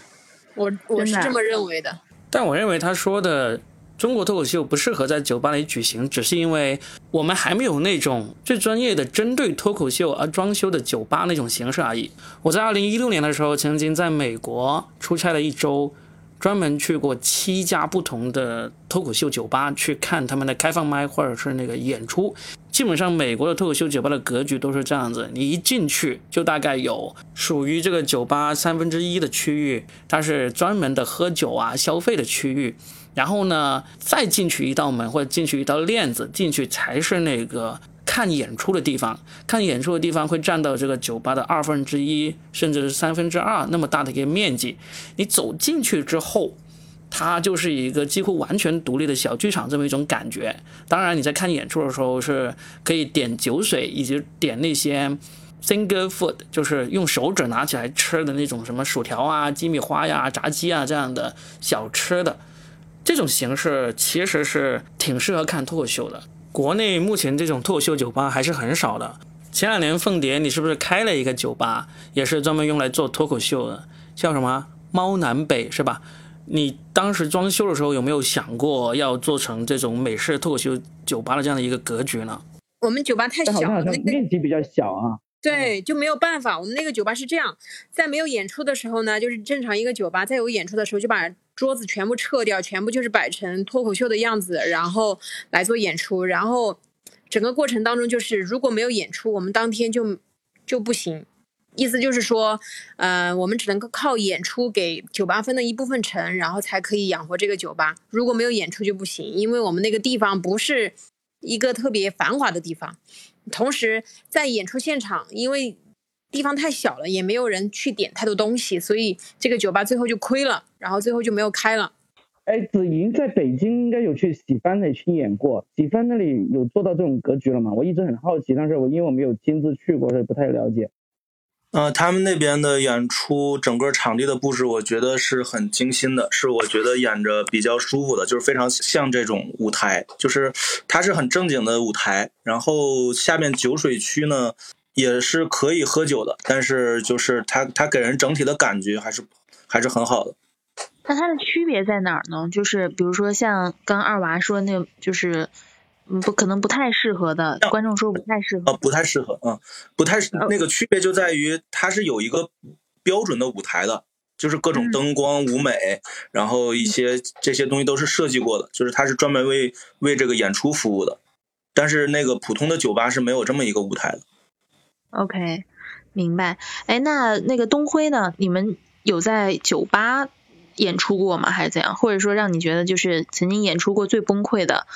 我我是这么认为的。但我认为他说的。中国脱口秀不适合在酒吧里举行，只是因为我们还没有那种最专业的针对脱口秀而装修的酒吧那种形式而已。我在二零一六年的时候，曾经在美国出差了一周，专门去过七家不同的脱口秀酒吧去看他们的开放麦或者是那个演出。基本上美国的脱口秀酒吧的格局都是这样子，你一进去就大概有属于这个酒吧三分之一的区域，它是专门的喝酒啊消费的区域。然后呢，再进去一道门或者进去一道链子，进去才是那个看演出的地方。看演出的地方会占到这个酒吧的二分之一，甚至是三分之二那么大的一个面积。你走进去之后，它就是一个几乎完全独立的小剧场这么一种感觉。当然，你在看演出的时候是可以点酒水，以及点那些 finger food，就是用手指拿起来吃的那种什么薯条啊、鸡米花呀、炸鸡啊这样的小吃的。这种形式其实是挺适合看脱口秀的。国内目前这种脱口秀酒吧还是很少的。前两年凤蝶，你是不是开了一个酒吧，也是专门用来做脱口秀的，叫什么猫南北是吧？你当时装修的时候有没有想过要做成这种美式脱口秀酒吧的这样的一个格局呢？我们酒吧太小了，面积比较小啊。对，就没有办法。我们那个酒吧是这样，在没有演出的时候呢，就是正常一个酒吧；在有演出的时候，就把桌子全部撤掉，全部就是摆成脱口秀的样子，然后来做演出。然后整个过程当中，就是如果没有演出，我们当天就就不行。意思就是说，呃，我们只能够靠演出给酒吧分的一部分成，然后才可以养活这个酒吧。如果没有演出就不行，因为我们那个地方不是一个特别繁华的地方。同时，在演出现场，因为地方太小了，也没有人去点太多东西，所以这个酒吧最后就亏了，然后最后就没有开了。哎，子莹在北京应该有去喜番那里去演过，喜番那里有做到这种格局了吗？我一直很好奇，但是我因为我没有亲自去过，所以不太了解。呃，他们那边的演出，整个场地的布置，我觉得是很精心的，是我觉得演着比较舒服的，就是非常像这种舞台，就是它是很正经的舞台。然后下面酒水区呢，也是可以喝酒的，但是就是它它给人整体的感觉还是还是很好的。那它的区别在哪儿呢？就是比如说像刚二娃说那，就是。嗯，不可能不太适合的，观众说不太适合。啊，不太适合，嗯，不太那个区别就在于它是有一个标准的舞台的，就是各种灯光、舞美，然后一些这些东西都是设计过的，就是它是专门为为这个演出服务的。但是那个普通的酒吧是没有这么一个舞台的。OK，明白。哎，那那个东辉呢？你们有在酒吧演出过吗？还是怎样？或者说让你觉得就是曾经演出过最崩溃的？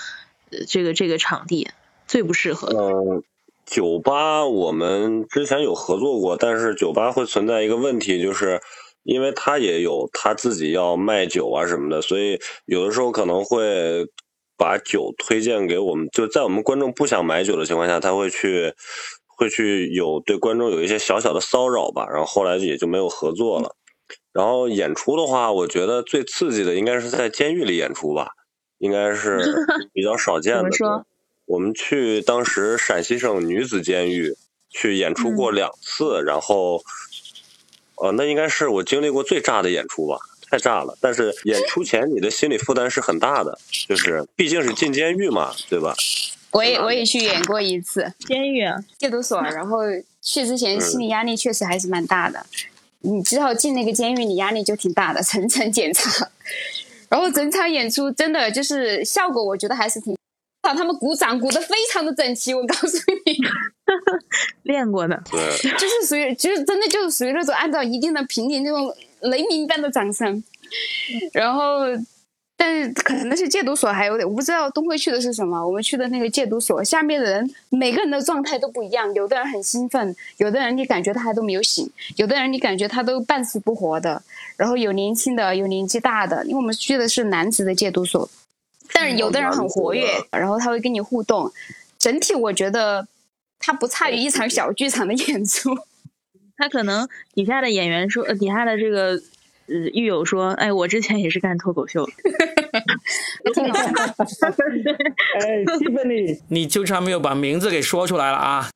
这个这个场地最不适合。嗯，酒吧我们之前有合作过，但是酒吧会存在一个问题，就是因为他也有他自己要卖酒啊什么的，所以有的时候可能会把酒推荐给我们，就在我们观众不想买酒的情况下，他会去会去有对观众有一些小小的骚扰吧，然后后来也就没有合作了。然后演出的话，我觉得最刺激的应该是在监狱里演出吧。应该是 比较少见的。我们去当时陕西省女子监狱去演出过两次，然后，呃，那应该是我经历过最炸的演出吧，太炸了。但是演出前你的心理负担是很大的，就是毕竟是进监狱嘛，对吧？我也我也去演过一次监狱 戒毒所，然后去之前心理压力确实还是蛮大的。你之后进那个监狱，你压力就挺大的，层层检查。然后整场演出真的就是效果，我觉得还是挺。他们鼓掌鼓的非常的整齐，我告诉你，练过的，对，就是属于，就是真的就是属于那种按照一定的频率那种雷鸣般的掌声，然后。但是可能那些戒毒所还有点，我不知道东辉去的是什么。我们去的那个戒毒所，下面的人每个人的状态都不一样，有的人很兴奋，有的人你感觉他还都没有醒，有的人你感觉他都半死不活的。然后有年轻的，有年纪大的，因为我们去的是男子的戒毒所，但是有的人很活跃，然后他会跟你互动。整体我觉得他不差于一场小剧场的演出。他可能底下的演员说，呃，底下的这个呃狱友说，哎，我之前也是干脱口秀的。哎，Tiffany，你就差没有把名字给说出来了啊！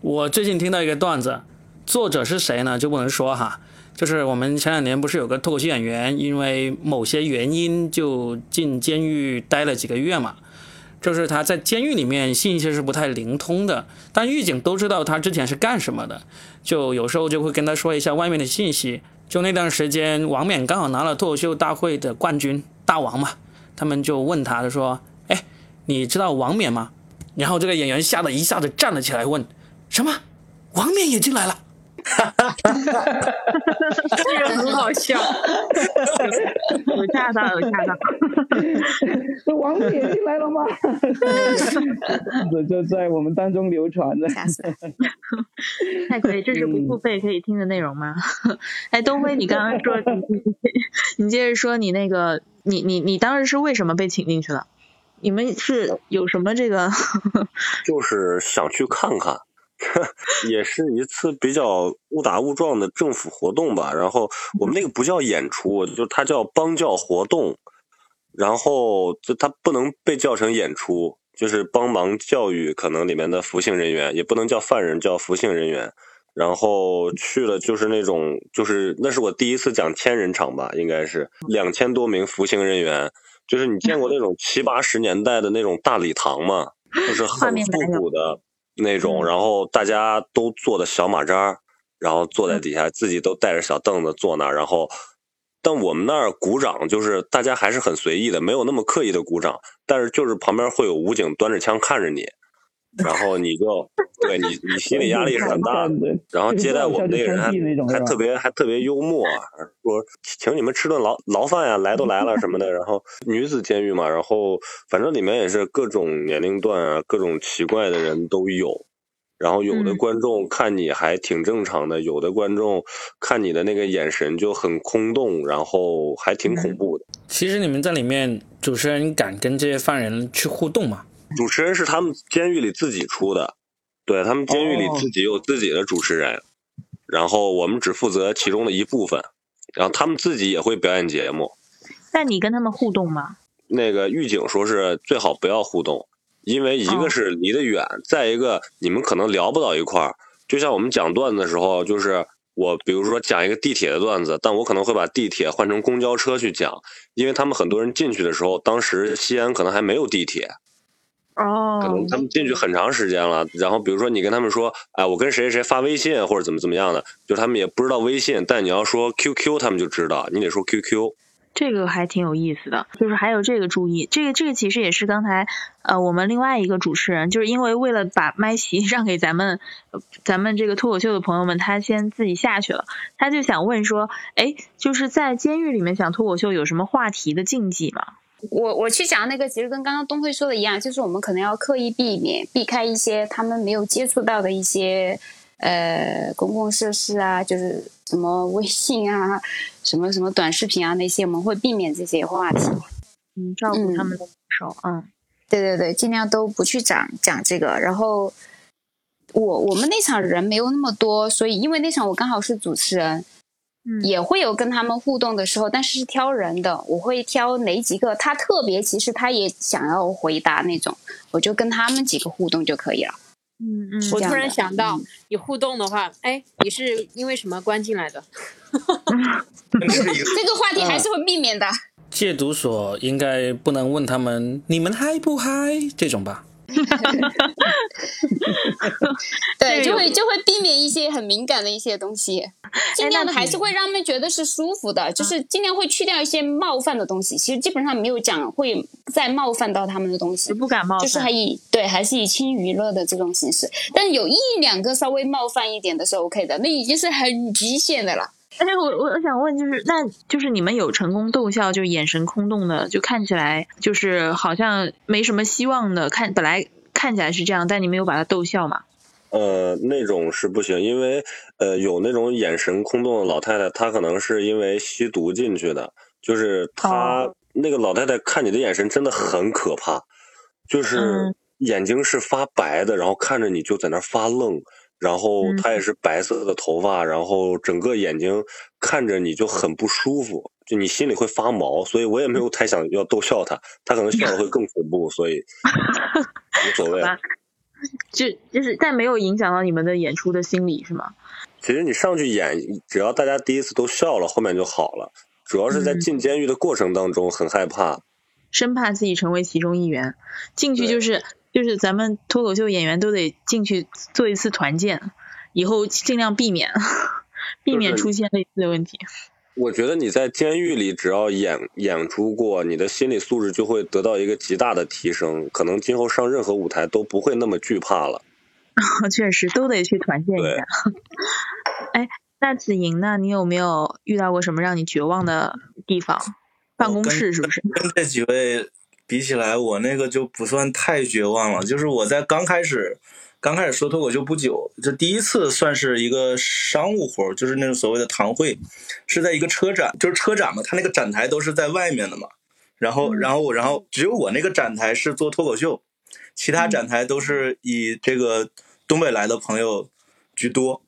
我最近听到一个段子，作者是谁呢？就不能说哈。就是我们前两年不是有个脱口秀演员，因为某些原因就进监狱待了几个月嘛。就是他在监狱里面信息是不太灵通的，但狱警都知道他之前是干什么的，就有时候就会跟他说一下外面的信息。就那段时间，王冕刚好拿了脱口秀大会的冠军，大王嘛，他们就问他，他说：“哎，你知道王冕吗？”然后这个演员吓得一下子站了起来，问：“什么？王冕也进来了？”哈哈哈哈哈！这个很好笑，有吓到，有吓到。这王姐进来了吗？这就在我们当中流传的。太可以，这是不付费可以听的内容吗？哎，东辉，你刚刚说，你你接着说，你那个，你你你当时是为什么被请进去了？你们是有什么这个？就是想去看看。也是一次比较误打误撞的政府活动吧，然后我们那个不叫演出，就它叫帮教活动，然后就它不能被叫成演出，就是帮忙教育可能里面的服刑人员，也不能叫犯人，叫服刑人员。然后去了就是那种，就是那是我第一次讲千人场吧，应该是两千多名服刑人员，就是你见过那种七八十年代的那种大礼堂吗？就是很复古的。那种，然后大家都坐的小马扎然后坐在底下，自己都带着小凳子坐那儿，然后，但我们那儿鼓掌就是大家还是很随意的，没有那么刻意的鼓掌，但是就是旁边会有武警端着枪看着你。然后你就对你，你心理压力是很大的。然后接待我们那个人还还特别还特别幽默，啊说请你们吃顿牢牢饭呀，来都来了什么的。然后女子监狱嘛，然后反正里面也是各种年龄段啊，各种奇怪的人都有。然后有的观众看你还挺正常的，有的观众看你的那个眼神就很空洞，然后还挺恐怖的。其实你们在里面，主持人敢跟这些犯人去互动吗？主持人是他们监狱里自己出的，对他们监狱里自己有自己的主持人，然后我们只负责其中的一部分，然后他们自己也会表演节目。那你跟他们互动吗？那个狱警说是最好不要互动，因为一个是离得远，再一个你们可能聊不到一块儿。就像我们讲段子的时候，就是我比如说讲一个地铁的段子，但我可能会把地铁换成公交车去讲，因为他们很多人进去的时候，当时西安可能还没有地铁。哦，可能他们进去很长时间了，然后比如说你跟他们说，哎，我跟谁谁谁发微信或者怎么怎么样的，就他们也不知道微信，但你要说 QQ，他们就知道，你得说 QQ。这个还挺有意思的，就是还有这个注意，这个这个其实也是刚才呃我们另外一个主持人，就是因为为了把麦席 让给咱们咱们这个脱口秀的朋友们，他先自己下去了，他就想问说，哎，就是在监狱里面讲脱口秀有什么话题的禁忌吗？我我去讲那个，其实跟刚刚东辉说的一样，就是我们可能要刻意避免、避开一些他们没有接触到的一些呃公共设施啊，就是什么微信啊、什么什么短视频啊那些，我们会避免这些话题。嗯，照顾他们的感受。嗯，对对对，尽量都不去讲讲这个。然后我我们那场人没有那么多，所以因为那场我刚好是主持人。也会有跟他们互动的时候，但是是挑人的，我会挑哪几个他特别，其实他也想要回答那种，我就跟他们几个互动就可以了。嗯嗯，我突然想到，你互动的话，哎，你是因为什么关进来的？这个话题还是会避免的。戒毒所应该不能问他们你们嗨不嗨这种吧。对，就会就会避免一些很敏感的一些东西，尽量的还是会让他们觉得是舒服的，就是尽量会去掉一些冒犯的东西。其实基本上没有讲会再冒犯到他们的东西，不敢冒犯，就是还以对还是以轻娱乐的这种形式。但有一两个稍微冒犯一点的是 OK 的，那已经是很极限的了。哎，我我我想问，就是那就是你们有成功逗笑，就眼神空洞的，就看起来就是好像没什么希望的，看本来看起来是这样，但你没有把他逗笑嘛？呃，那种是不行，因为呃有那种眼神空洞的老太太，她可能是因为吸毒进去的，就是她那个老太太看你的眼神真的很可怕，就是眼睛是发白的，然后看着你就在那发愣。然后他也是白色的头发，然后整个眼睛看着你就很不舒服，就你心里会发毛，所以我也没有太想要逗笑他，他可能笑的会更恐怖，所以 无所谓。就就是，但没有影响到你们的演出的心理是吗？其实你上去演，只要大家第一次都笑了，后面就好了。主要是在进监狱的过程当中很害怕，生怕自己成为其中一员。进去就是就是咱们脱口秀演员都得进去做一次团建，以后尽量避免 避免出现类似的问题。我觉得你在监狱里只要演演出过，你的心理素质就会得到一个极大的提升，可能今后上任何舞台都不会那么惧怕了。确实，都得去团建一下。哎，那子莹呢？你有没有遇到过什么让你绝望的地方？办公室是不是？跟这几位比起来，我那个就不算太绝望了。就是我在刚开始。刚开始说脱口秀不久，就第一次算是一个商务活就是那种所谓的堂会，是在一个车展，就是车展嘛，他那个展台都是在外面的嘛。然后，然后，然后只有我那个展台是做脱口秀，其他展台都是以这个东北来的朋友居多。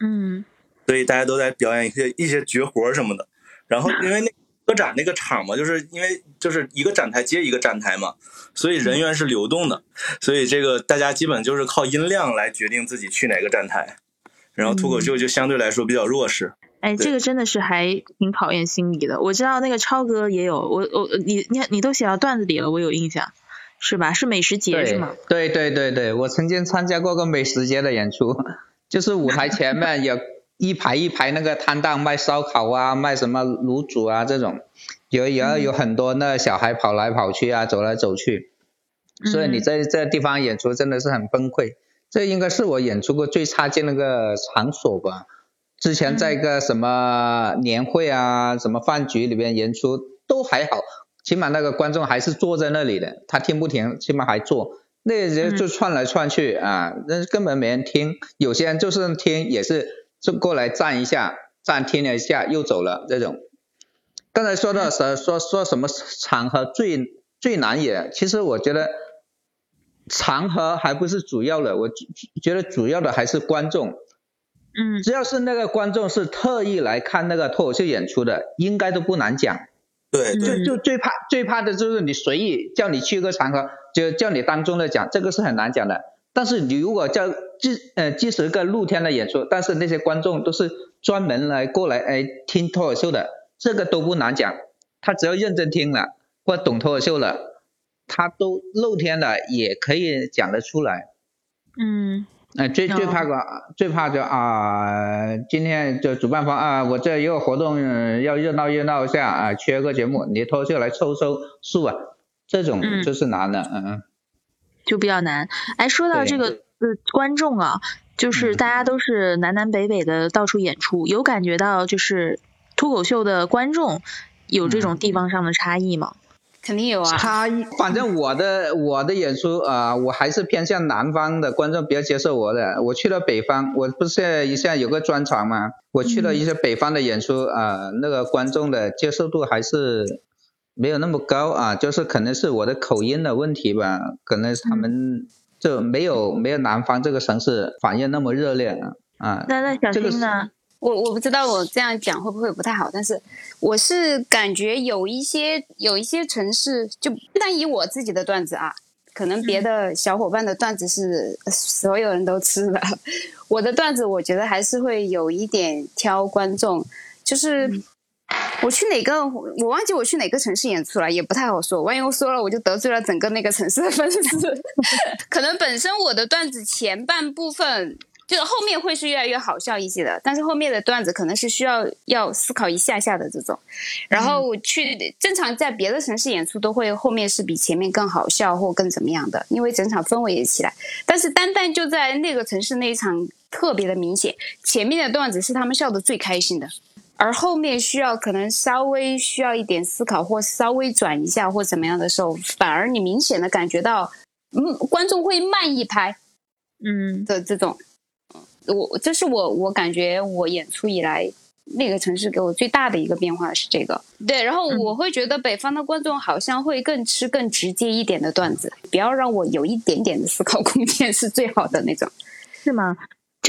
嗯，所以大家都在表演一些一些绝活什么的。然后，因为那。车展那个场嘛，就是因为就是一个展台接一个展台嘛，所以人员是流动的，所以这个大家基本就是靠音量来决定自己去哪个站台，然后脱口秀就相对来说比较弱势。哎，这个真的是还挺考验心理的。我知道那个超哥也有，我我你你你都写到段子里了，我有印象，是吧？是美食节是吗？对对对对，我曾经参加过个美食节的演出，就是舞台前面有。一排一排那个摊档卖烧烤啊，卖什么卤煮啊这种，有有有很多那小孩跑来跑去啊，走来走去，所以你在这地方演出真的是很崩溃。这应该是我演出过最差劲那个场所吧。之前在一个什么年会啊、什么饭局里边演出都还好，起码那个观众还是坐在那里的，他听不听，起码还坐。那人就窜来窜去啊，那根本没人听。有些人就是听也是。就过来站一下，站听了一下又走了这种。刚才说到说说说什么场合最最难演，其实我觉得场合还不是主要的，我觉得主要的还是观众。嗯。只要是那个观众是特意来看那个脱口秀演出的，应该都不难讲。对。就就最怕最怕的就是你随意叫你去一个场合，就叫你当众的讲，这个是很难讲的。但是你如果叫即呃即使个露天的演出，但是那些观众都是专门来过来哎听脱口秀的，这个都不难讲。他只要认真听了或懂脱口秀了，他都露天的也可以讲得出来。嗯。哎，最最怕个最怕就啊，今天就主办方啊，我这一个活动要热闹热闹一下啊，缺个节目，你脱口秀来凑凑数啊，这种就是难的，嗯嗯。就比较难。哎，说到这个呃观众啊，就是大家都是南南北北的到处演出，有感觉到就是脱口秀的观众有这种地方上的差异吗？肯定有啊。差异，反正我的我的演出啊，我还是偏向南方的观众比较接受我的。我去了北方，我不是一下有个专场嘛？我去了一些北方的演出啊，那个观众的接受度还是。没有那么高啊，就是可能是我的口音的问题吧，可能他们就没有没有南方这个城市反应那么热烈啊。那那小新呢？我我不知道我这样讲会不会不太好，但是我是感觉有一些有一些城市，就不单以我自己的段子啊，可能别的小伙伴的段子是所有人都吃的，我的段子我觉得还是会有一点挑观众，就是。我去哪个？我忘记我去哪个城市演出了，也不太好说。万一我说了，我就得罪了整个那个城市的粉丝。可能本身我的段子前半部分，就是后面会是越来越好笑一些的，但是后面的段子可能是需要要思考一下下的这种。然后我去正常在别的城市演出，都会后面是比前面更好笑或更怎么样的，因为整场氛围也起来。但是单单就在那个城市那一场特别的明显，前面的段子是他们笑的最开心的。而后面需要可能稍微需要一点思考，或稍微转一下或怎么样的时候，反而你明显的感觉到，嗯，观众会慢一拍，嗯。的这种，我这是我我感觉我演出以来那个城市给我最大的一个变化是这个，对，然后我会觉得北方的观众好像会更吃更直接一点的段子，不要让我有一点点的思考空间是最好的那种，是吗？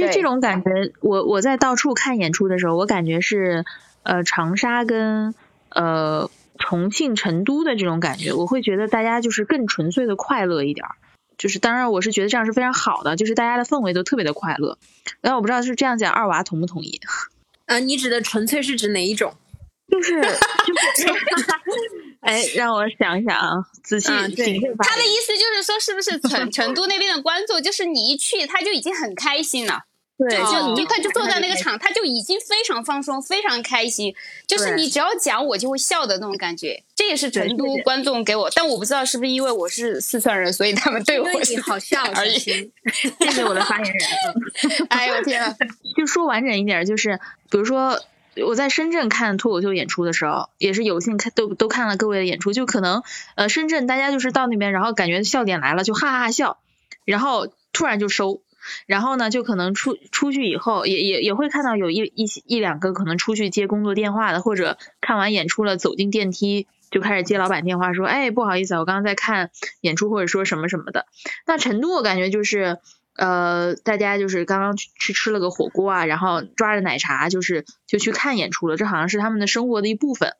这这种感觉，我我在到处看演出的时候，我感觉是呃长沙跟呃重庆、成都的这种感觉，我会觉得大家就是更纯粹的快乐一点儿。就是当然，我是觉得这样是非常好的，就是大家的氛围都特别的快乐。然后我不知道是这样讲，二娃同不同意？啊，你指的纯粹是指哪一种？就 是就是，哎，让我想想啊，仔细对，他的意思就是说，是不是成成都那边的观众，就是你一去他就已经很开心了。对，就就他就坐在那个场，他就已经非常放松，非常开心。就是你只要讲，我就会笑的那种感觉。这也是成都观众给我，但我不知道是不是因为我是四川人，所以他们对我好笑 而已。谢谢我的发言人。哎呦天啊！就说完整一点，就是比如说我在深圳看脱口秀演出的时候，也是有幸看都都看了各位的演出，就可能呃深圳大家就是到那边，然后感觉笑点来了，就哈哈哈笑，然后突然就收。然后呢，就可能出出去以后，也也也会看到有一一一两个可能出去接工作电话的，或者看完演出了走进电梯就开始接老板电话说，哎，不好意思，我刚刚在看演出，或者说什么什么的。那成都我感觉就是，呃，大家就是刚刚去吃了个火锅啊，然后抓着奶茶就是就去看演出了，这好像是他们的生活的一部分。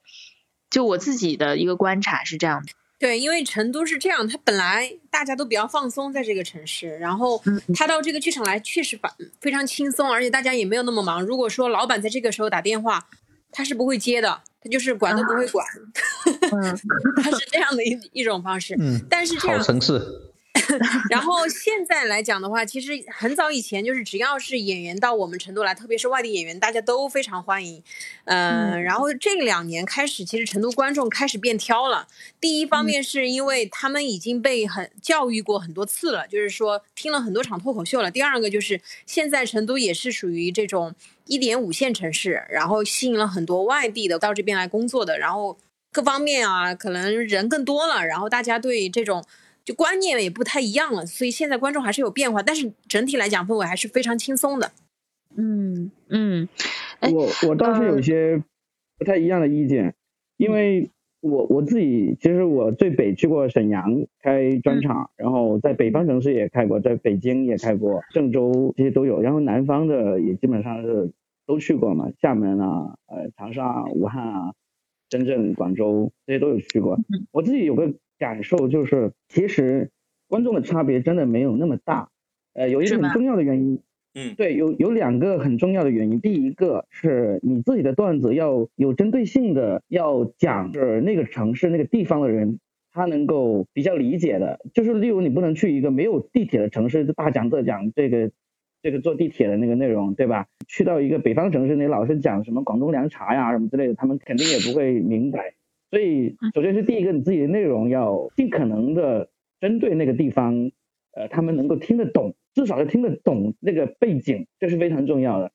就我自己的一个观察是这样的。对，因为成都是这样，它本来大家都比较放松在这个城市，然后他到这个剧场来确实反非常轻松，而且大家也没有那么忙。如果说老板在这个时候打电话，他是不会接的，他就是管都不会管，他是这样的一一种方式。嗯，但是这样。好城市。然后现在来讲的话，其实很早以前就是只要是演员到我们成都来，特别是外地演员，大家都非常欢迎。嗯，然后这两年开始，其实成都观众开始变挑了。第一方面是因为他们已经被很教育过很多次了，就是说听了很多场脱口秀了。第二个就是现在成都也是属于这种一点五线城市，然后吸引了很多外地的到这边来工作的，然后各方面啊，可能人更多了，然后大家对这种。就观念也不太一样了，所以现在观众还是有变化，但是整体来讲氛围还是非常轻松的。嗯嗯，我我倒是有些不太一样的意见，因为我我自己其实我最北去过沈阳开专场，然后在北方城市也开过，在北京也开过，郑州这些都有，然后南方的也基本上是都去过嘛，厦门啊、呃长沙、武汉啊、深圳、广州这些都有去过。我自己有个。感受就是，其实观众的差别真的没有那么大。呃，有一个很重要的原因，嗯，对，有有两个很重要的原因。第一个是你自己的段子要有针对性的，要讲是那个城市那个地方的人他能够比较理解的。就是例如你不能去一个没有地铁的城市就大讲特讲这个这个坐地铁的那个内容，对吧？去到一个北方城市，你老是讲什么广东凉茶呀什么之类的，他们肯定也不会明白。所以，首先是第一个，你自己的内容要尽可能的针对那个地方，呃，他们能够听得懂，至少是听得懂那个背景，这是非常重要的。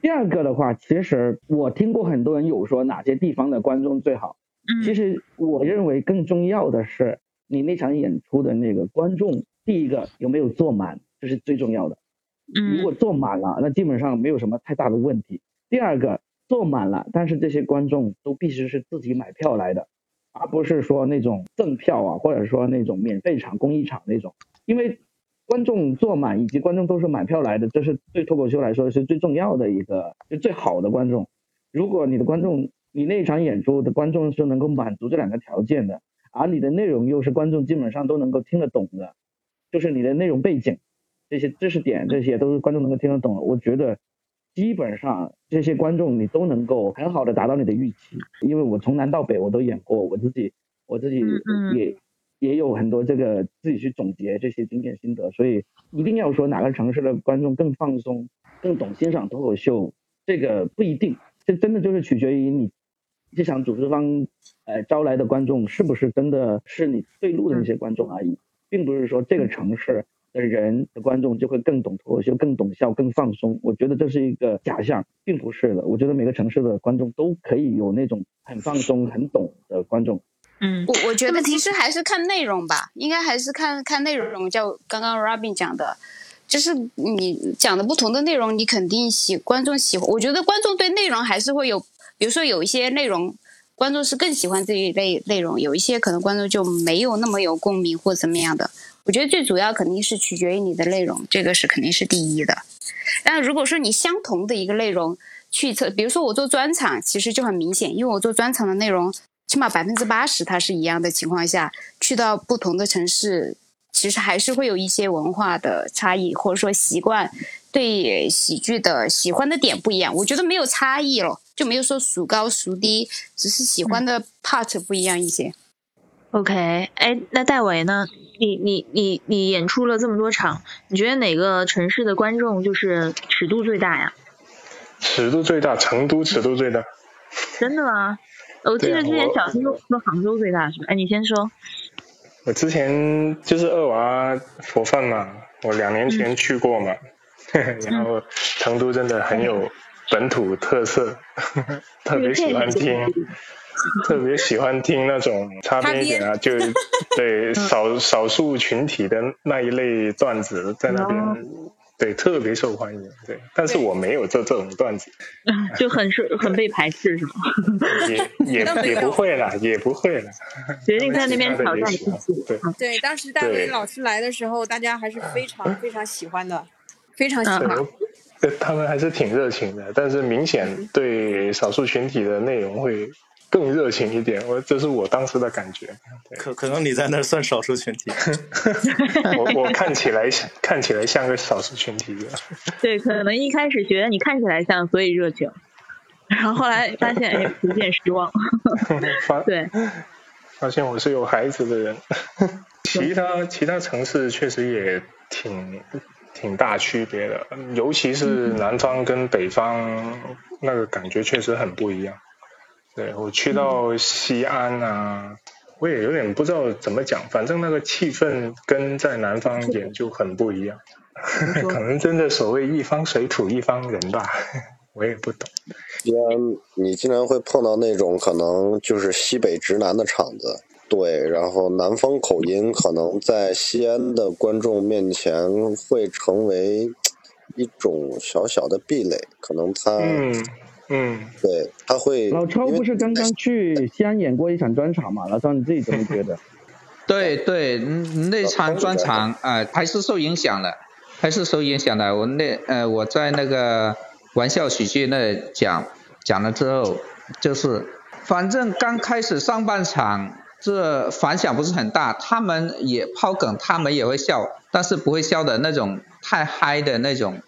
第二个的话，其实我听过很多人有说哪些地方的观众最好，其实我认为更重要的是你那场演出的那个观众，第一个有没有坐满，这是最重要的。如果坐满了，那基本上没有什么太大的问题。第二个。坐满了，但是这些观众都必须是自己买票来的，而不是说那种赠票啊，或者说那种免费场、公益场那种。因为观众坐满以及观众都是买票来的，这是对脱口秀来说是最重要的一个，就最好的观众。如果你的观众，你那场演出的观众是能够满足这两个条件的，而你的内容又是观众基本上都能够听得懂的，就是你的内容背景、这些知识点，这些都是观众能够听得懂的，我觉得。基本上这些观众你都能够很好的达到你的预期，因为我从南到北我都演过，我自己我自己也也有很多这个自己去总结这些经验心得，所以一定要说哪个城市的观众更放松、更懂欣赏脱口秀，这个不一定，这真的就是取决于你这场主持方呃招来的观众是不是真的是你对路的那些观众而已，并不是说这个城市。的人的观众就会更懂脱口秀，更懂笑，更放松。我觉得这是一个假象，并不是的。我觉得每个城市的观众都可以有那种很放松、很懂的观众。嗯，我我觉得其实还是看内容吧，应该还是看看内容。叫刚刚 Robin 讲的，就是你讲的不同的内容，你肯定喜观众喜欢。我觉得观众对内容还是会有，比如说有一些内容，观众是更喜欢这一类内容，有一些可能观众就没有那么有共鸣或怎么样的。我觉得最主要肯定是取决于你的内容，这个是肯定是第一的。但如果说你相同的一个内容去测，比如说我做专场，其实就很明显，因为我做专场的内容起码百分之八十它是一样的情况下，去到不同的城市，其实还是会有一些文化的差异，或者说习惯对喜剧的喜欢的点不一样。我觉得没有差异了，就没有说孰高孰低，只是喜欢的 part 不一样一些。OK，哎，那戴维呢？你你你你演出了这么多场，你觉得哪个城市的观众就是尺度最大呀？尺度最大，成都尺度最大。真的吗？我记得之前小新说杭州最大是吧？哎，你先说。我之前就是二娃佛饭嘛，我两年前去过嘛，然后成都真的很有本土特色，特别喜欢听。特别喜欢听那种擦边一点啊，就 对少少数群体的那一类段子，在那边对特别受欢迎，对。但是我没有这这种段子，就很是很被排斥是吗？也也也不会啦，也不会啦。决定在那边挑战自己。对对，当时戴维老师来的时候，大家还是非常非常喜欢的，非常喜欢。对，他们还是挺热情的，但是明显对少数群体的内容会。更热情一点，我这是我当时的感觉。可可能你在那儿算少数群体，我我看起来看起来像个少数群体的。对，可能一开始觉得你看起来像，所以热情，然后后来发现哎，逐渐失望。对，发现我是有孩子的人。其他其他城市确实也挺挺大区别的，尤其是南方跟北方那个感觉确实很不一样。对我去到西安啊，我也有点不知道怎么讲，反正那个气氛跟在南方演就很不一样，可能真的所谓一方水土一方人吧，我也不懂。西安，你经常会碰到那种可能就是西北直男的场子，对，然后南方口音可能在西安的观众面前会成为一种小小的壁垒，可能他。嗯，对，他会。老超不是刚刚去西安演过一场专场嘛？老超你自己怎么觉得？对 对，那场专场啊，还是受影响了，还是受影响的。我那呃，我在那个玩笑喜剧那讲讲了之后，就是反正刚开始上半场这反响不是很大，他们也抛梗，他们也会笑，但是不会笑的那种太嗨的那种。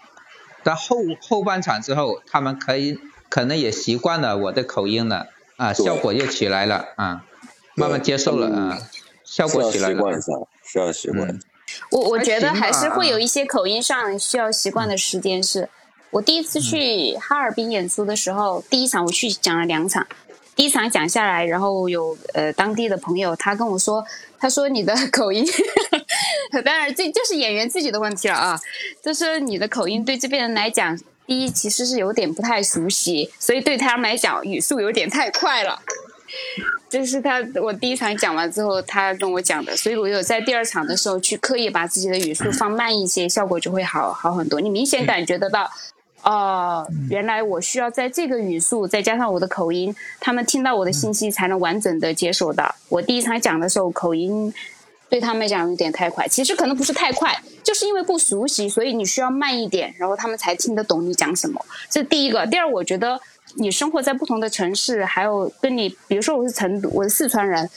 但后后半场之后，他们可以。可能也习惯了我的口音了啊，效果又起来了啊，慢慢接受了啊，效果起来了。习惯一下，需要习惯。我我觉得还是会有一些口音上需要习惯的时间。是我第一次去哈尔滨演出的时候，第一场我去讲了两场，第一场讲下来，然后有呃当地的朋友他跟我说，他说你的口音，当然这就是演员自己的问题了啊，就是你的口音对这边人来讲。第一，其实是有点不太熟悉，所以对他们来讲语速有点太快了。这是他我第一场讲完之后，他跟我讲的，所以我有在第二场的时候去刻意把自己的语速放慢一些，效果就会好好很多。你明显感觉得到，哦，原来我需要在这个语速再加上我的口音，他们听到我的信息才能完整的接受到。我第一场讲的时候口音。对他们来讲有点太快，其实可能不是太快，就是因为不熟悉，所以你需要慢一点，然后他们才听得懂你讲什么。这第一个。第二，我觉得你生活在不同的城市，还有跟你，比如说我是成都，我是四川人，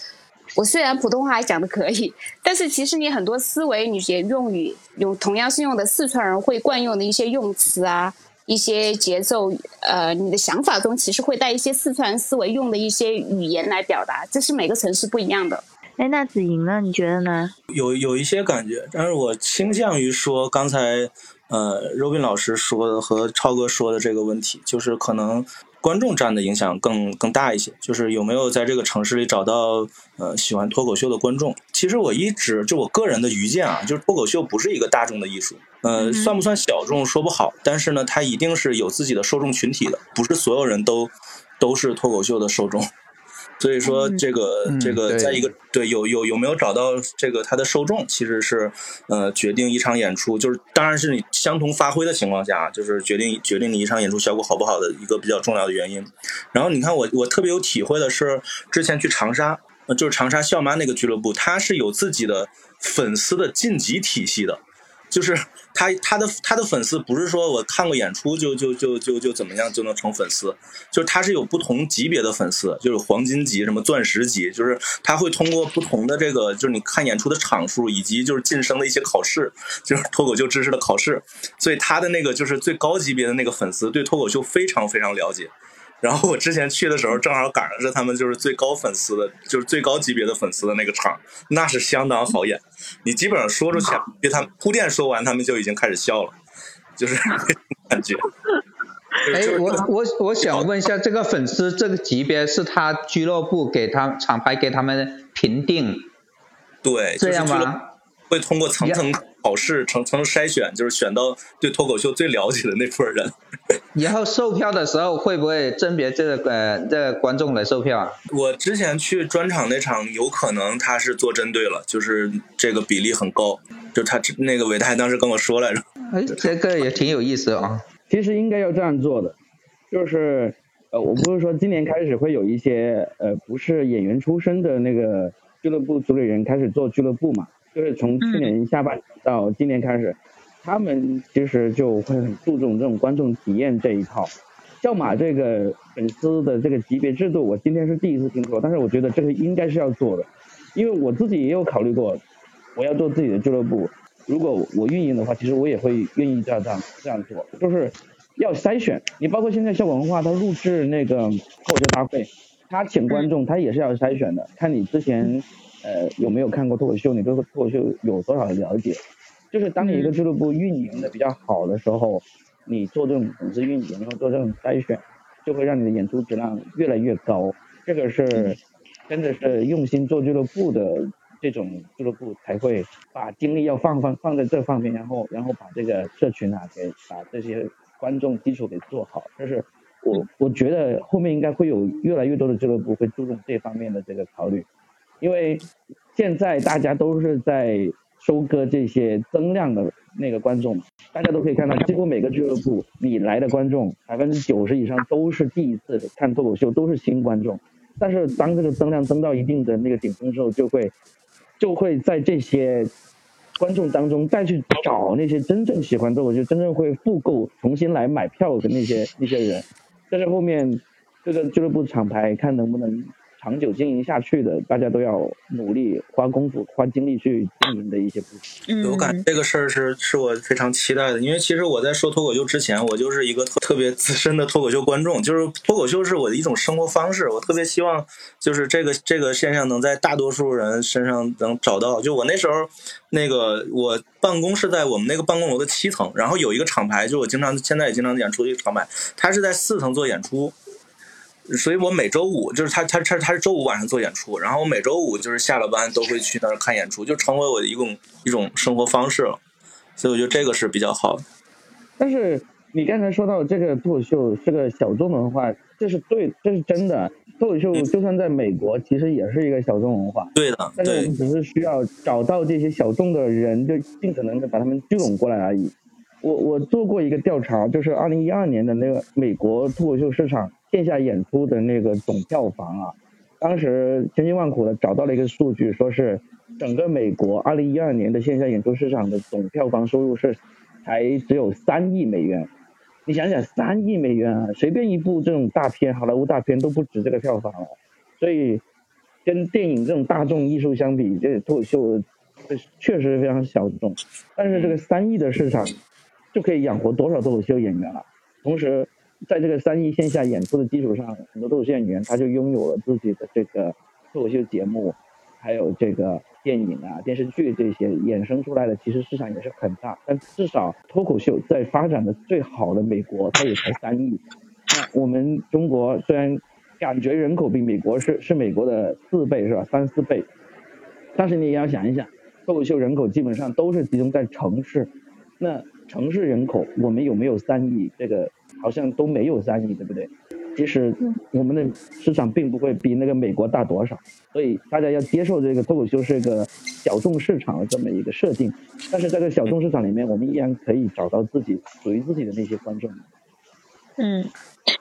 我虽然普通话还讲的可以，但是其实你很多思维、你些用语，用同样是用的四川人会惯用的一些用词啊，一些节奏，呃，你的想法中其实会带一些四川思维用的一些语言来表达，这是每个城市不一样的。哎，那子莹呢？你觉得呢？有有一些感觉，但是我倾向于说刚才呃，Robin 老师说的和超哥说的这个问题，就是可能观众占的影响更更大一些。就是有没有在这个城市里找到呃喜欢脱口秀的观众？其实我一直就我个人的愚见啊，就是脱口秀不是一个大众的艺术，呃，算不算小众说不好，但是呢，它一定是有自己的受众群体的，不是所有人都都是脱口秀的受众。所以说，这个这个，在一个对有有有没有找到这个他的受众，其实是呃决定一场演出，就是当然是你相同发挥的情况下，就是决定决定你一场演出效果好不好的一个比较重要的原因。然后你看我我特别有体会的是，之前去长沙，就是长沙笑妈那个俱乐部，它是有自己的粉丝的晋级体系的。就是他他的他的粉丝不是说我看过演出就就就就就怎么样就能成粉丝，就是他是有不同级别的粉丝，就是黄金级、什么钻石级，就是他会通过不同的这个，就是你看演出的场数以及就是晋升的一些考试，就是脱口秀知识的考试，所以他的那个就是最高级别的那个粉丝对脱口秀非常非常了解。然后我之前去的时候，正好赶上是他们就是最高粉丝的，就是最高级别的粉丝的那个场，那是相当好演。你基本上说出去，给他们铺垫说完，他们就已经开始笑了，就是感觉。哎，我我我想问一下，这个粉丝这个级别是他俱乐部给他厂牌给他们评定，对，这样吗？会通过层层考试、层层筛选，就是选到对脱口秀最了解的那波人。以后售票的时候会不会甄别这个呃这个观众来售票啊？我之前去专场那场，有可能他是做针对了，就是这个比例很高。就他那个伟泰当时跟我说来着。哎，这个也挺有意思啊。其实应该要这样做的，就是呃，我不是说今年开始会有一些呃不是演员出身的那个俱乐部组里人开始做俱乐部嘛。就是从去年下半年到今年开始，他们其实就会很注重这种观众体验这一套。叫马这个粉丝的这个级别制度，我今天是第一次听说，但是我觉得这个应该是要做的，因为我自己也有考虑过，我要做自己的俱乐部，如果我运营的话，其实我也会愿意这样这样做，就是要筛选。你包括现在效果文化，他录制那个脱口秀大会，他请观众，他也是要筛选的，看你之前。呃，有没有看过脱口秀？你对脱口秀有多少了解？就是当你一个俱乐部运营的比较好的时候，你做这种粉丝运营，然后做这种筛选，就会让你的演出质量越来越高。这个是真的是用心做俱乐部的这种俱乐部才会把精力要放放放在这方面，然后然后把这个社群啊给把这些观众基础给做好。就是我我觉得后面应该会有越来越多的俱乐部会注重这方面的这个考虑。因为现在大家都是在收割这些增量的那个观众，大家都可以看到，几乎每个俱乐部你来的观众百分之九十以上都是第一次看脱口秀，都是新观众。但是当这个增量增到一定的那个顶峰之后，就会就会在这些观众当中再去找那些真正喜欢脱口秀、真正会复购、重新来买票的那些那些人。但是后面这个俱乐部厂牌看能不能。长久经营下去的，大家都要努力花功夫、花精力去经营的一些部分。我感觉这个事儿是是我非常期待的，因为其实我在说脱口秀之前，我就是一个特特别资深的脱口秀观众，就是脱口秀是我的一种生活方式。我特别希望，就是这个这个现象能在大多数人身上能找到。就我那时候，那个我办公是在我们那个办公楼的七层，然后有一个厂牌，就我经常现在也经常演出的一个厂牌，他是在四层做演出。所以我每周五就是他他他他是周五晚上做演出，然后我每周五就是下了班都会去那儿看演出，就成为我的一种一种生活方式了。所以我觉得这个是比较好的。但是你刚才说到这个脱口秀是个小众文化，这是对，这是真的。脱口秀就算在美国，其实也是一个小众文化。对的，但是我们只是需要找到这些小众的人，就尽可能的把他们聚拢过来而已。我我做过一个调查，就是二零一二年的那个美国脱口秀市场。线下演出的那个总票房啊，当时千辛万苦的找到了一个数据，说是整个美国二零一二年的线下演出市场的总票房收入是才只有三亿美元。你想想，三亿美元啊，随便一部这种大片，好莱坞大片都不止这个票房了。所以，跟电影这种大众艺术相比，这脱口秀确实非常小众。但是这个三亿的市场就可以养活多少脱口秀演员了？同时。在这个三亿线下演出的基础上，很多脱口秀演员他就拥有了自己的这个脱口秀节目，还有这个电影啊、电视剧这些衍生出来的，其实市场也是很大。但至少脱口秀在发展的最好的美国，它也才三亿。那我们中国虽然感觉人口比美国是是美国的四倍是吧，三四倍，但是你也要想一想，脱口秀人口基本上都是集中在城市，那城市人口我们有没有三亿？这个？好像都没有三亿，对不对？其实我们的市场并不会比那个美国大多少，所以大家要接受这个脱口秀是一个小众市场的这么一个设定。但是在这个小众市场里面，我们依然可以找到自己属于自己的那些观众。嗯，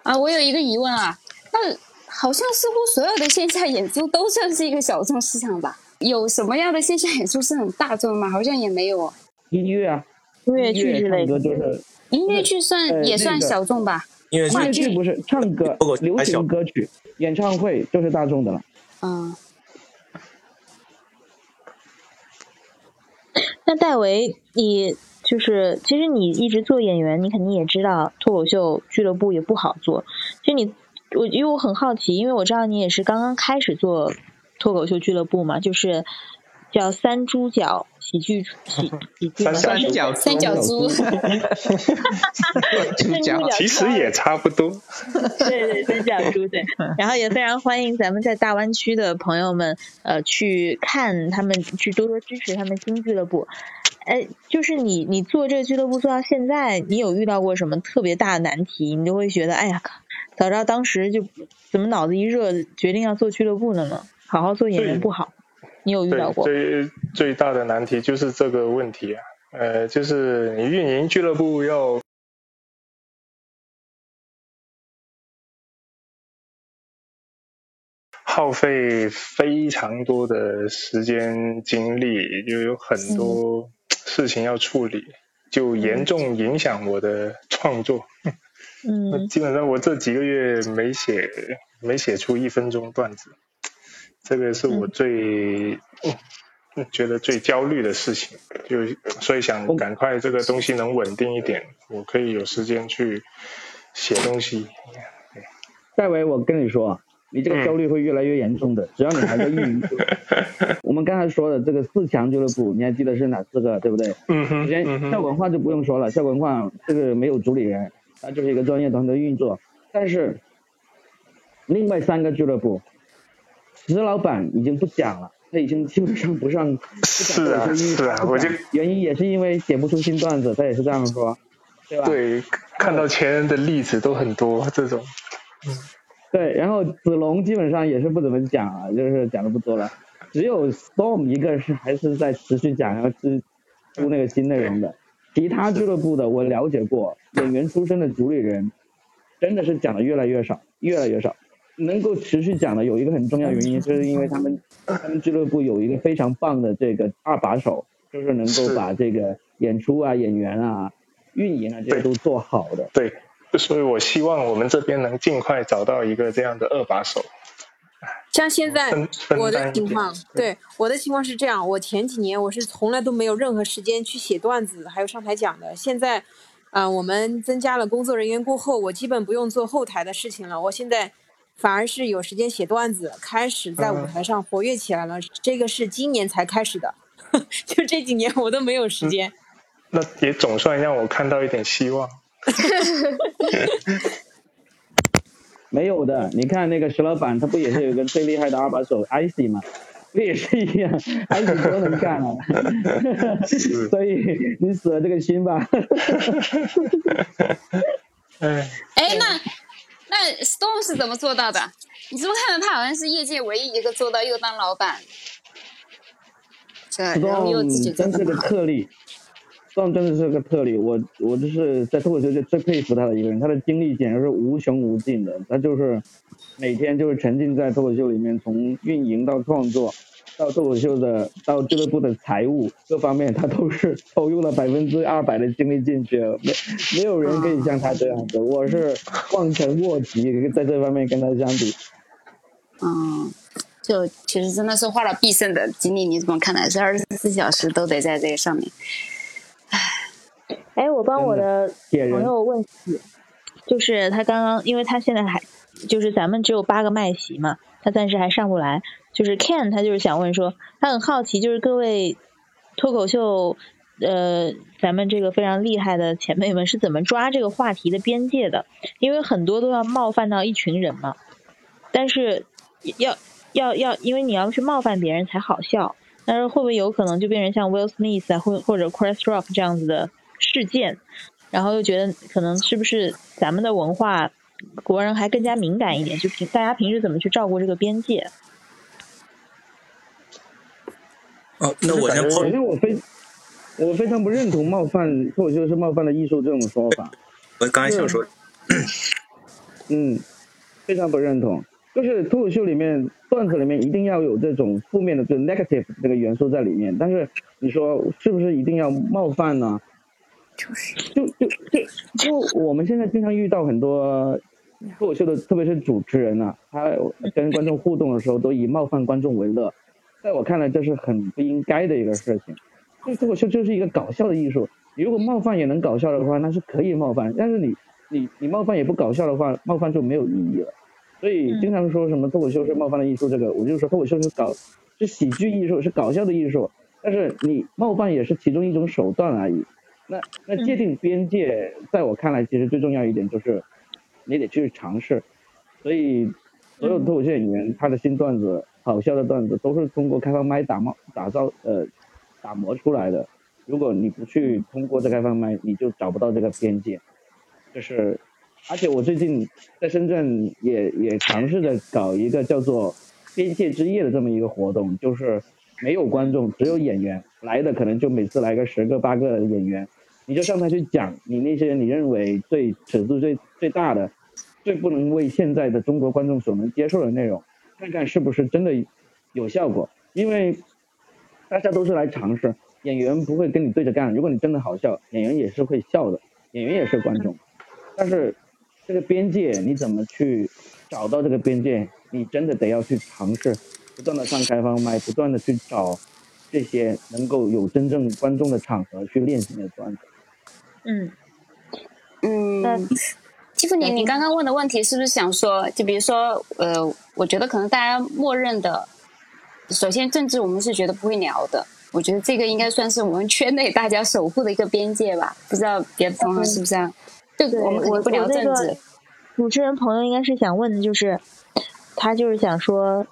啊，我有一个疑问啊，那好像似乎所有的线下演出都算是一个小众市场吧？有什么样的线下演出是很大众吗？好像也没有。音乐啊。音乐剧之类的，就是音乐剧算也算小众吧。音乐剧不是唱歌，流行歌曲，演唱会就是大众的了。嗯。那戴维，你就是其实你一直做演员，你肯定也知道脱口秀俱乐部也不好做。其实你我因为我很好奇，因为我知道你也是刚刚开始做脱口秀俱乐部嘛，就是叫三猪脚。喜剧喜喜剧三角三角猪，其实也差不多。对对，三角猪对。然后也非常欢迎咱们在大湾区的朋友们，呃，去看他们，去多多支持他们新俱乐部。哎，就是你你做这个俱乐部做到现在，你有遇到过什么特别大的难题？你就会觉得，哎呀，早知道当时就怎么脑子一热决定要做俱乐部了呢？好好做演员不好。你有遇到过？最最大的难题就是这个问题啊，呃，就是你运营俱乐部要耗费非常多的时间精力，就有很多事情要处理，就严重影响我的创作。嗯，基本上我这几个月没写没写出一分钟段子。这个是我最觉得最焦虑的事情，就所以想赶快这个东西能稳定一点，我可以有时间去写东西。戴维，我跟你说，你这个焦虑会越来越严重的，只要你还在运营。我们刚才说的这个四强俱乐部，你还记得是哪四个，对不对？嗯哼。首先，校文化就不用说了，校文化这个没有主理人，它就是一个专业团队运作。但是，另外三个俱乐部。石老板已经不讲了，他已经基本上不上。是啊，是啊，我就原因也是因为写不出新段子，他也是这样说，对吧？对，看到前人的例子都很多这种。嗯。对，然后子龙基本上也是不怎么讲啊，就是讲的不多了，只有 Storm 一个是还是在持续讲，然后是出那个新内容的。其他俱乐部的我了解过，演员出身的主理人真的是讲的越来越少，越来越少。能够持续讲的有一个很重要原因，就是因为他们 他们俱乐部有一个非常棒的这个二把手，就是能够把这个演出啊、演员啊、运营啊这些都做好的。对，所以我希望我们这边能尽快找到一个这样的二把手。像现在我的情况，对我的情况是这样，我前几年我是从来都没有任何时间去写段子，还有上台讲的。现在，啊，我们增加了工作人员过后，我基本不用做后台的事情了。我现在。反而是有时间写段子，开始在舞台上活跃起来了。这个是今年才开始的，就这几年我都没有时间。那也总算让我看到一点希望。没有的，你看那个石老板，他不也是有个最厉害的二把手艾希吗？不也是一样，艾希都能干了。所以你死了这个心吧。哎，哎那。那 Stone 是怎么做到的？你是不是看到他好像是业界唯一一个做到又当老板，然后又自己真是个特例，Stone 真的是个特例。我我就是在脱口秀界最佩服他的一个人，他的经历简直是无穷无尽的。他就是每天就是沉浸在脱口秀里面，从运营到创作。到脱口秀的，到俱乐部的财务各方面，他都是投入了百分之二百的精力进去，没没有人可以像他这样子。我是望尘莫及，在这方面跟他相比。嗯，就其实真的是花了毕生的精力，你怎么看呢？是二十四小时都得在这个上面。唉，哎，我帮我的朋友问题，就是他刚刚，因为他现在还就是咱们只有八个麦席嘛，他暂时还上不来。就是 Ken，他就是想问说，他很好奇，就是各位脱口秀，呃，咱们这个非常厉害的前辈们是怎么抓这个话题的边界的？因为很多都要冒犯到一群人嘛，但是要要要，因为你要去冒犯别人才好笑，但是会不会有可能就变成像 Will Smith 啊，或或者 Chris Rock 这样子的事件？然后又觉得可能是不是咱们的文化国人还更加敏感一点？就平大家平时怎么去照顾这个边界？哦，那我先抛。首先，我非我非常不认同冒犯脱口秀是冒犯的艺术这种说法。我刚才想说，嗯，非常不认同。就是脱口秀里面段子里面一定要有这种负面的，就是 negative 这个元素在里面。但是你说是不是一定要冒犯呢？就是就就就就我们现在经常遇到很多脱口秀的，特别是主持人啊，他跟观众互动的时候都以冒犯观众为乐，在我看来这是很不应该的一个事情。就脱口秀就是一个搞笑的艺术，你如果冒犯也能搞笑的话，那是可以冒犯；但是你你你冒犯也不搞笑的话，冒犯就没有意义了。所以经常说什么脱口秀是冒犯的艺术，这个我就说脱口秀是搞是喜剧艺术，是搞笑的艺术。但是你冒犯也是其中一种手段而已。那那界定边界，在我看来，其实最重要一点就是你得去尝试。所以所有脱口秀演员他的新段子、好笑的段子，都是通过开放麦打磨、打造呃打磨出来的。如果你不去通过这开放麦，你就找不到这个边界。就是。而且我最近在深圳也也尝试着搞一个叫做“边界之夜”的这么一个活动，就是没有观众，只有演员来的，可能就每次来个十个八个演员，你就上台去讲你那些你认为最尺度最最大的、最不能为现在的中国观众所能接受的内容，看看是不是真的有效果。因为大家都是来尝试，演员不会跟你对着干。如果你真的好笑，演员也是会笑的，演员也是观众，但是。这个边界你怎么去找到这个边界？你真的得要去尝试，不断的上开放麦，不断的去找这些能够有真正观众的场合去练习你的段子。嗯嗯，那蒂芙尼，你刚刚问的问题是不是想说，就比如说，呃，我觉得可能大家默认的，首先政治我们是觉得不会聊的，我觉得这个应该算是我们圈内大家守护的一个边界吧？不知道别的同行是不是？对，我们不聊政治。主持人朋友应该是想问的，就是他就是想说，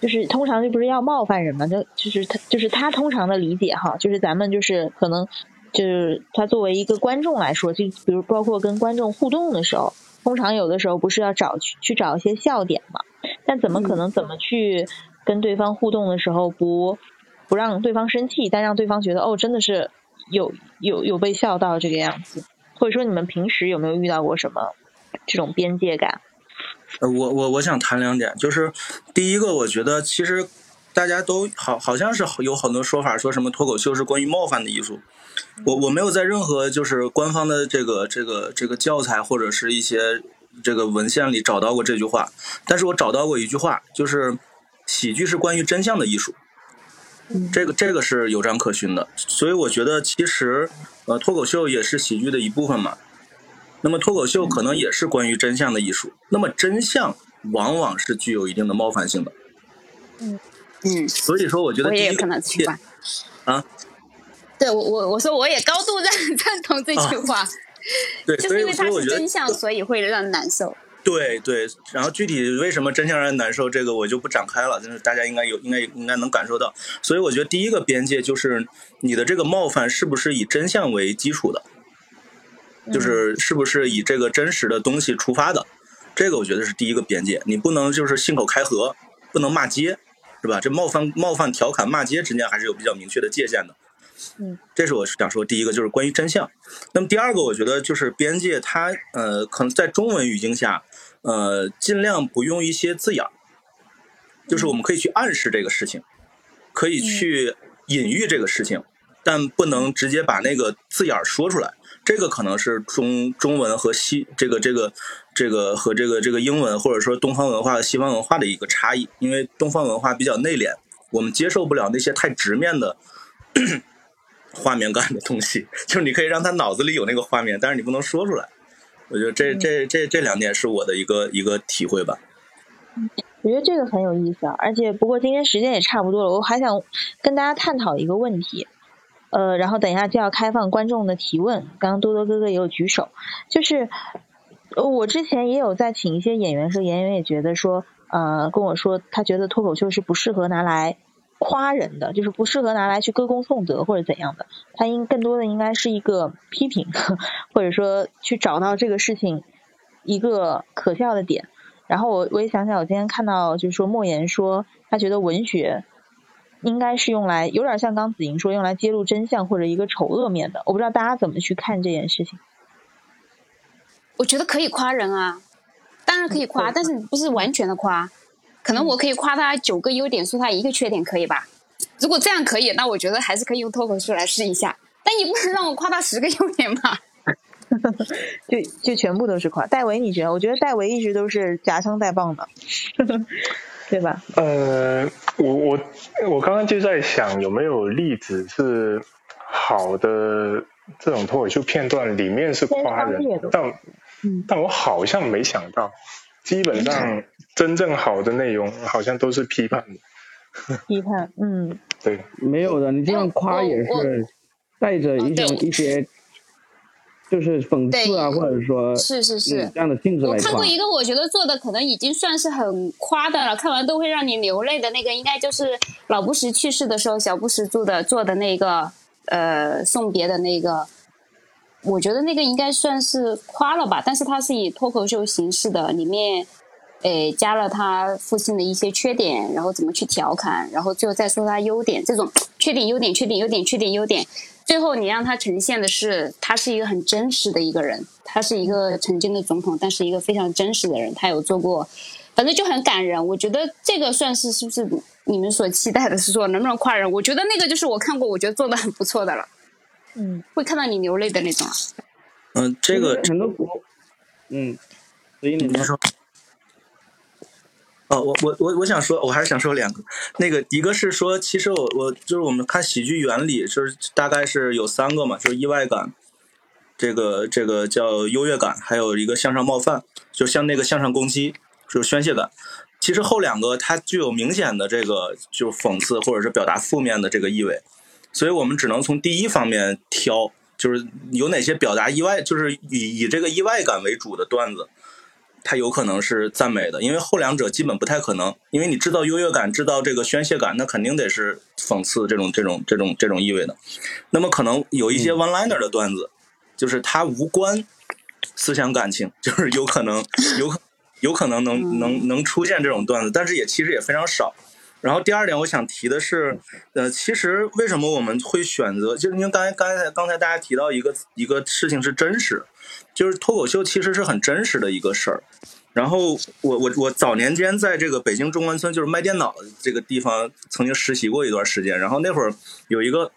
就是通常就不是要冒犯人嘛？就就是他就是他通常的理解哈，就是咱们就是可能就是他作为一个观众来说，就比如包括跟观众互动的时候，通常有的时候不是要找去去找一些笑点嘛？但怎么可能怎么去跟对方互动的时候不不让对方生气，但让对方觉得哦，真的是有有有被笑到这个样子？或者说你们平时有没有遇到过什么这种边界感？呃，我我我想谈两点，就是第一个，我觉得其实大家都好好像是有很多说法，说什么脱口秀是关于冒犯的艺术。我我没有在任何就是官方的这个这个这个教材或者是一些这个文献里找到过这句话，但是我找到过一句话，就是喜剧是关于真相的艺术。这个这个是有章可循的，所以我觉得其实呃脱口秀也是喜剧的一部分嘛。那么脱口秀可能也是关于真相的艺术。那么真相往往是具有一定的冒犯性的。嗯嗯。所以说，我觉得我也可能喜欢。啊。对我我我说我也高度赞赞 同这句话。对，就是因为它是真相，所以会让人难受。对对，然后具体为什么真相让人难受，这个我就不展开了，就是大家应该有，应该应该能感受到。所以我觉得第一个边界就是你的这个冒犯是不是以真相为基础的，就是是不是以这个真实的东西出发的，这个我觉得是第一个边界。你不能就是信口开河，不能骂街，是吧？这冒犯、冒犯、调侃、骂街之间还是有比较明确的界限的。嗯，这是我想说第一个，就是关于真相。那么第二个，我觉得就是边界，它呃，可能在中文语境下，呃，尽量不用一些字眼儿，就是我们可以去暗示这个事情，可以去隐喻这个事情，但不能直接把那个字眼儿说出来。这个可能是中中文和西这个这个这个和这个这个英文或者说东方文化和西方文化的一个差异。因为东方文化比较内敛，我们接受不了那些太直面的。画面感的东西，就是你可以让他脑子里有那个画面，但是你不能说出来。我觉得这这这这两点是我的一个一个体会吧。我觉得这个很有意思啊，而且不过今天时间也差不多了，我还想跟大家探讨一个问题。呃，然后等一下就要开放观众的提问。刚刚多多哥哥也有举手，就是我之前也有在请一些演员说，演员也觉得说，呃，跟我说他觉得脱口秀是不适合拿来。夸人的就是不适合拿来去歌功颂德或者怎样的，它应更多的应该是一个批评，或者说去找到这个事情一个可笑的点。然后我我也想想，我今天看到就是说莫言说他觉得文学应该是用来有点像刚子莹说用来揭露真相或者一个丑恶面的。我不知道大家怎么去看这件事情。我觉得可以夸人啊，当然可以夸，但是不是完全的夸。可能我可以夸他九个优点，说他一个缺点，可以吧？如果这样可以，那我觉得还是可以用脱口秀来试一下。但你不能让我夸他十个优点吧？就就全部都是夸。戴维，你觉得？我觉得戴维一直都是夹枪带棒的，对吧？呃，我我我刚刚就在想有没有例子是好的这种脱口秀片段里面是夸人，但但我好像没想到，基本上真正好的内容好像都是批判的。批判，嗯，对，没有的，你这样夸也是带着一种一些。就是讽刺啊，或者说，是是是这样的性质来我看过一个，我觉得做的可能已经算是很夸的了，看完都会让你流泪的那个，应该就是老布什去世的时候，小布什做的做的那个呃送别的那个，我觉得那个应该算是夸了吧，但是它是以脱口秀形式的，里面诶加了他父亲的一些缺点，然后怎么去调侃，然后最后再说他优点，这种缺点优点缺点优点缺点优点。最后，你让他呈现的是，他是一个很真实的一个人，他是一个曾经的总统，但是一个非常真实的人。他有做过，反正就很感人。我觉得这个算是是不是你们所期待的，是说能不能夸人？我觉得那个就是我看过，我觉得做的很不错的了。嗯，会看到你流泪的那种啊。嗯，这个很多国，嗯，所以你说。哦，我我我我想说，我还是想说两个，那个一个是说，其实我我就是我们看喜剧原理，就是大概是有三个嘛，就是意外感，这个这个叫优越感，还有一个向上冒犯，就像那个向上攻击，就是宣泄感。其实后两个它具有明显的这个就讽刺或者是表达负面的这个意味，所以我们只能从第一方面挑，就是有哪些表达意外，就是以以这个意外感为主的段子。它有可能是赞美的，因为后两者基本不太可能。因为你制造优越感、制造这个宣泄感，那肯定得是讽刺这种、这种、这种、这种意味的。那么可能有一些 one liner 的段子，就是它无关思想感情，就是有可能、有可、有可能能能能出现这种段子，但是也其实也非常少。然后第二点，我想提的是，呃，其实为什么我们会选择？就是因为刚才、刚才、刚才大家提到一个一个事情是真实。就是脱口秀其实是很真实的一个事儿，然后我我我早年间在这个北京中关村就是卖电脑的这个地方曾经实习过一段时间，然后那会儿有一个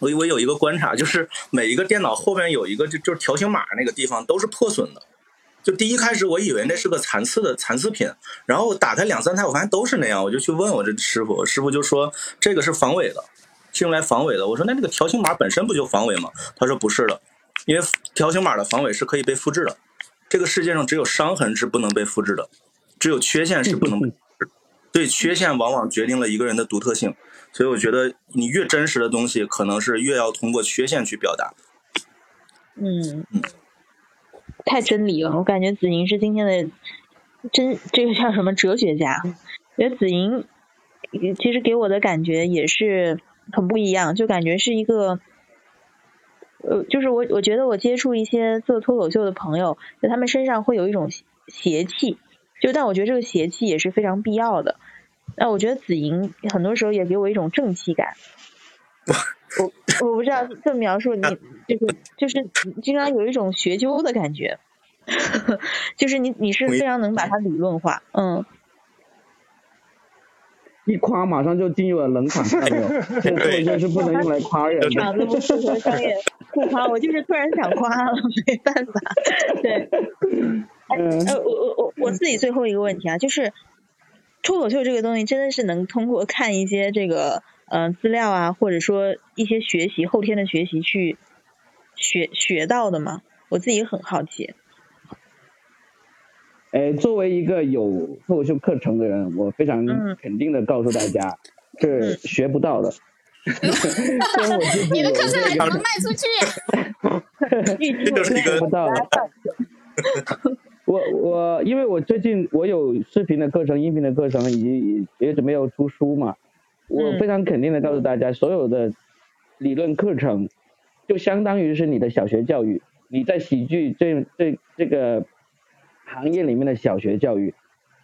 我我有一个观察，就是每一个电脑后面有一个就就是条形码那个地方都是破损的，就第一开始我以为那是个残次的残次品，然后打开两三台我发现都是那样，我就去问我这师傅，师傅就说这个是防伪的，是用来防伪的。我说那这个条形码本身不就防伪吗？他说不是的。因为条形码的防伪是可以被复制的，这个世界上只有伤痕是不能被复制的，只有缺陷是不能被复制。对，缺陷往往决定了一个人的独特性，所以我觉得你越真实的东西，可能是越要通过缺陷去表达。嗯嗯，太真理了，我感觉子莹是今天的真，这个叫什么哲学家？我觉得子莹其实给我的感觉也是很不一样，就感觉是一个。呃，就是我，我觉得我接触一些做脱口秀的朋友，就他们身上会有一种邪气，就但我觉得这个邪气也是非常必要的。那我觉得子莹很多时候也给我一种正气感。我我不知道 这么描述你，就是就是经常有一种学究的感觉，就是你你是非常能把它理论化，嗯。一夸马上就进入了冷场，看到没有？这个就是不能用来夸人。场子不适合商业不夸，我就是突然想夸了，没办法。对，呃，我我我我自己最后一个问题啊，就是脱口秀这个东西真的是能通过看一些这个嗯资料啊，或者说一些学习后天的学习去学学到的吗？我自己很好奇。哎，作为一个有脱口秀课程的人，我非常肯定的告诉大家，是学不到的。你的课程还怎么卖出去？学不到。我我因为我最近我有视频的课程、音频的课程，以及也准备要出书嘛，我非常肯定的告诉大家，所有的理论课程就相当于是你的小学教育，你在喜剧这这这个。行业里面的小学教育，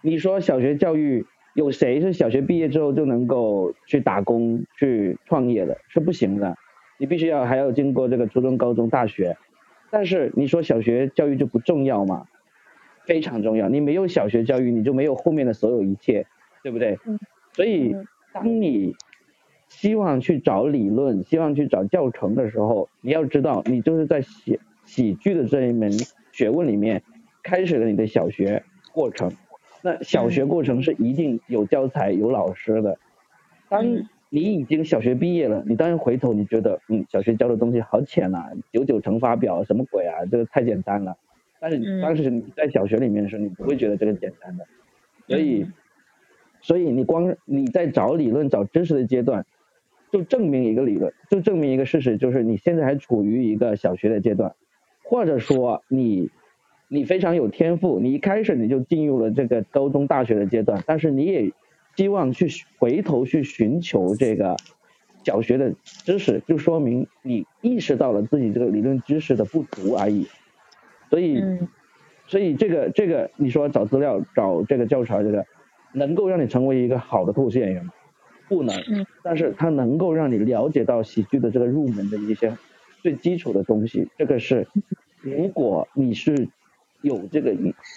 你说小学教育有谁是小学毕业之后就能够去打工去创业的？是不行的，你必须要还要经过这个初中、高中、大学。但是你说小学教育就不重要吗？非常重要。你没有小学教育，你就没有后面的所有一切，对不对？所以当你希望去找理论，希望去找教程的时候，你要知道，你就是在喜喜剧的这一门学问里面，开始了你的小学过程。那小学过程是一定有教材、有老师的。当你已经小学毕业了，你当然回头你觉得，嗯，小学教的东西好浅啊，九九乘法表什么鬼啊，这个太简单了。但是当时你在小学里面的时候，你不会觉得这个简单的。所以，所以你光你在找理论、找知识的阶段，就证明一个理论，就证明一个事实，就是你现在还处于一个小学的阶段，或者说你。你非常有天赋，你一开始你就进入了这个高中大学的阶段，但是你也希望去回头去寻求这个小学的知识，就说明你意识到了自己这个理论知识的不足而已。所以，所以这个这个你说找资料找这个教材，这个能够让你成为一个好的脱口秀演员吗？不能。但是它能够让你了解到喜剧的这个入门的一些最基础的东西，这个是如果你是。有这个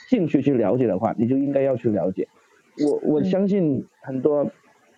兴趣去了解的话，你就应该要去了解。我我相信很多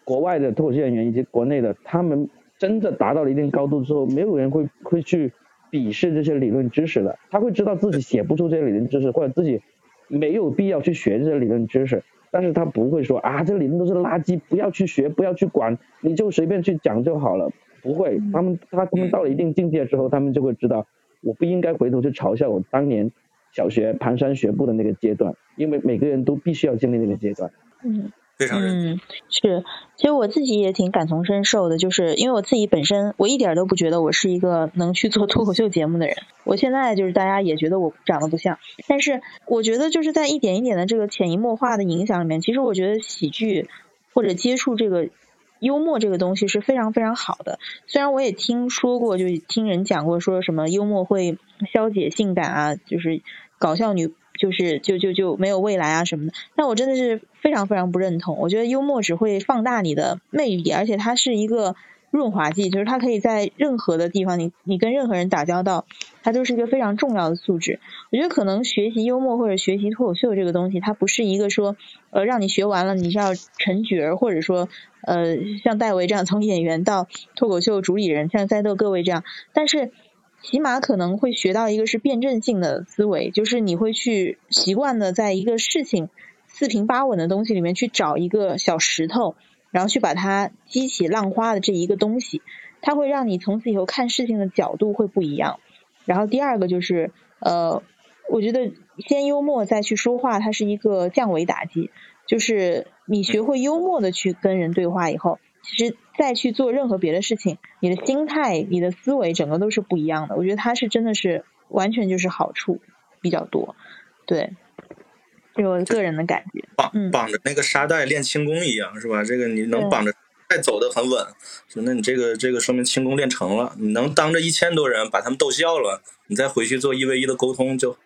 国外的脱口秀演员以及国内的，他们真的达到了一定高度之后，没有人会会去鄙视这些理论知识的。他会知道自己写不出这些理论知识，或者自己没有必要去学这些理论知识，但是他不会说啊，这里面都是垃圾，不要去学，不要去管，你就随便去讲就好了。不会，他们他他们到了一定境界之后，他们就会知道，我不应该回头去嘲笑我当年。小学蹒跚学步的那个阶段，因为每个人都必须要经历那个阶段。嗯，嗯是，其实我自己也挺感同身受的，就是因为我自己本身，我一点都不觉得我是一个能去做脱口秀节目的人。我现在就是大家也觉得我长得不像，但是我觉得就是在一点一点的这个潜移默化的影响里面，其实我觉得喜剧或者接触这个。幽默这个东西是非常非常好的，虽然我也听说过，就听人讲过，说什么幽默会消解性感啊，就是搞笑女就是就就就没有未来啊什么的，但我真的是非常非常不认同。我觉得幽默只会放大你的魅力，而且它是一个。润滑剂就是它可以在任何的地方，你你跟任何人打交道，它都是一个非常重要的素质。我觉得可能学习幽默或者学习脱口秀这个东西，它不是一个说呃让你学完了你是要成角儿，或者说呃像戴维这样从演员到脱口秀主理人，像在座各位这样，但是起码可能会学到一个是辩证性的思维，就是你会去习惯的在一个事情四平八稳的东西里面去找一个小石头。然后去把它激起浪花的这一个东西，它会让你从此以后看事情的角度会不一样。然后第二个就是，呃，我觉得先幽默再去说话，它是一个降维打击。就是你学会幽默的去跟人对话以后，其实再去做任何别的事情，你的心态、你的思维整个都是不一样的。我觉得它是真的是完全就是好处比较多，对。是我个人的感觉，绑绑着那个沙袋练轻功一样，是吧？这个你能绑着，再走的很稳，那你这个这个说明轻功练成了。你能当着一千多人把他们逗笑了，你再回去做一 v 一的沟通就。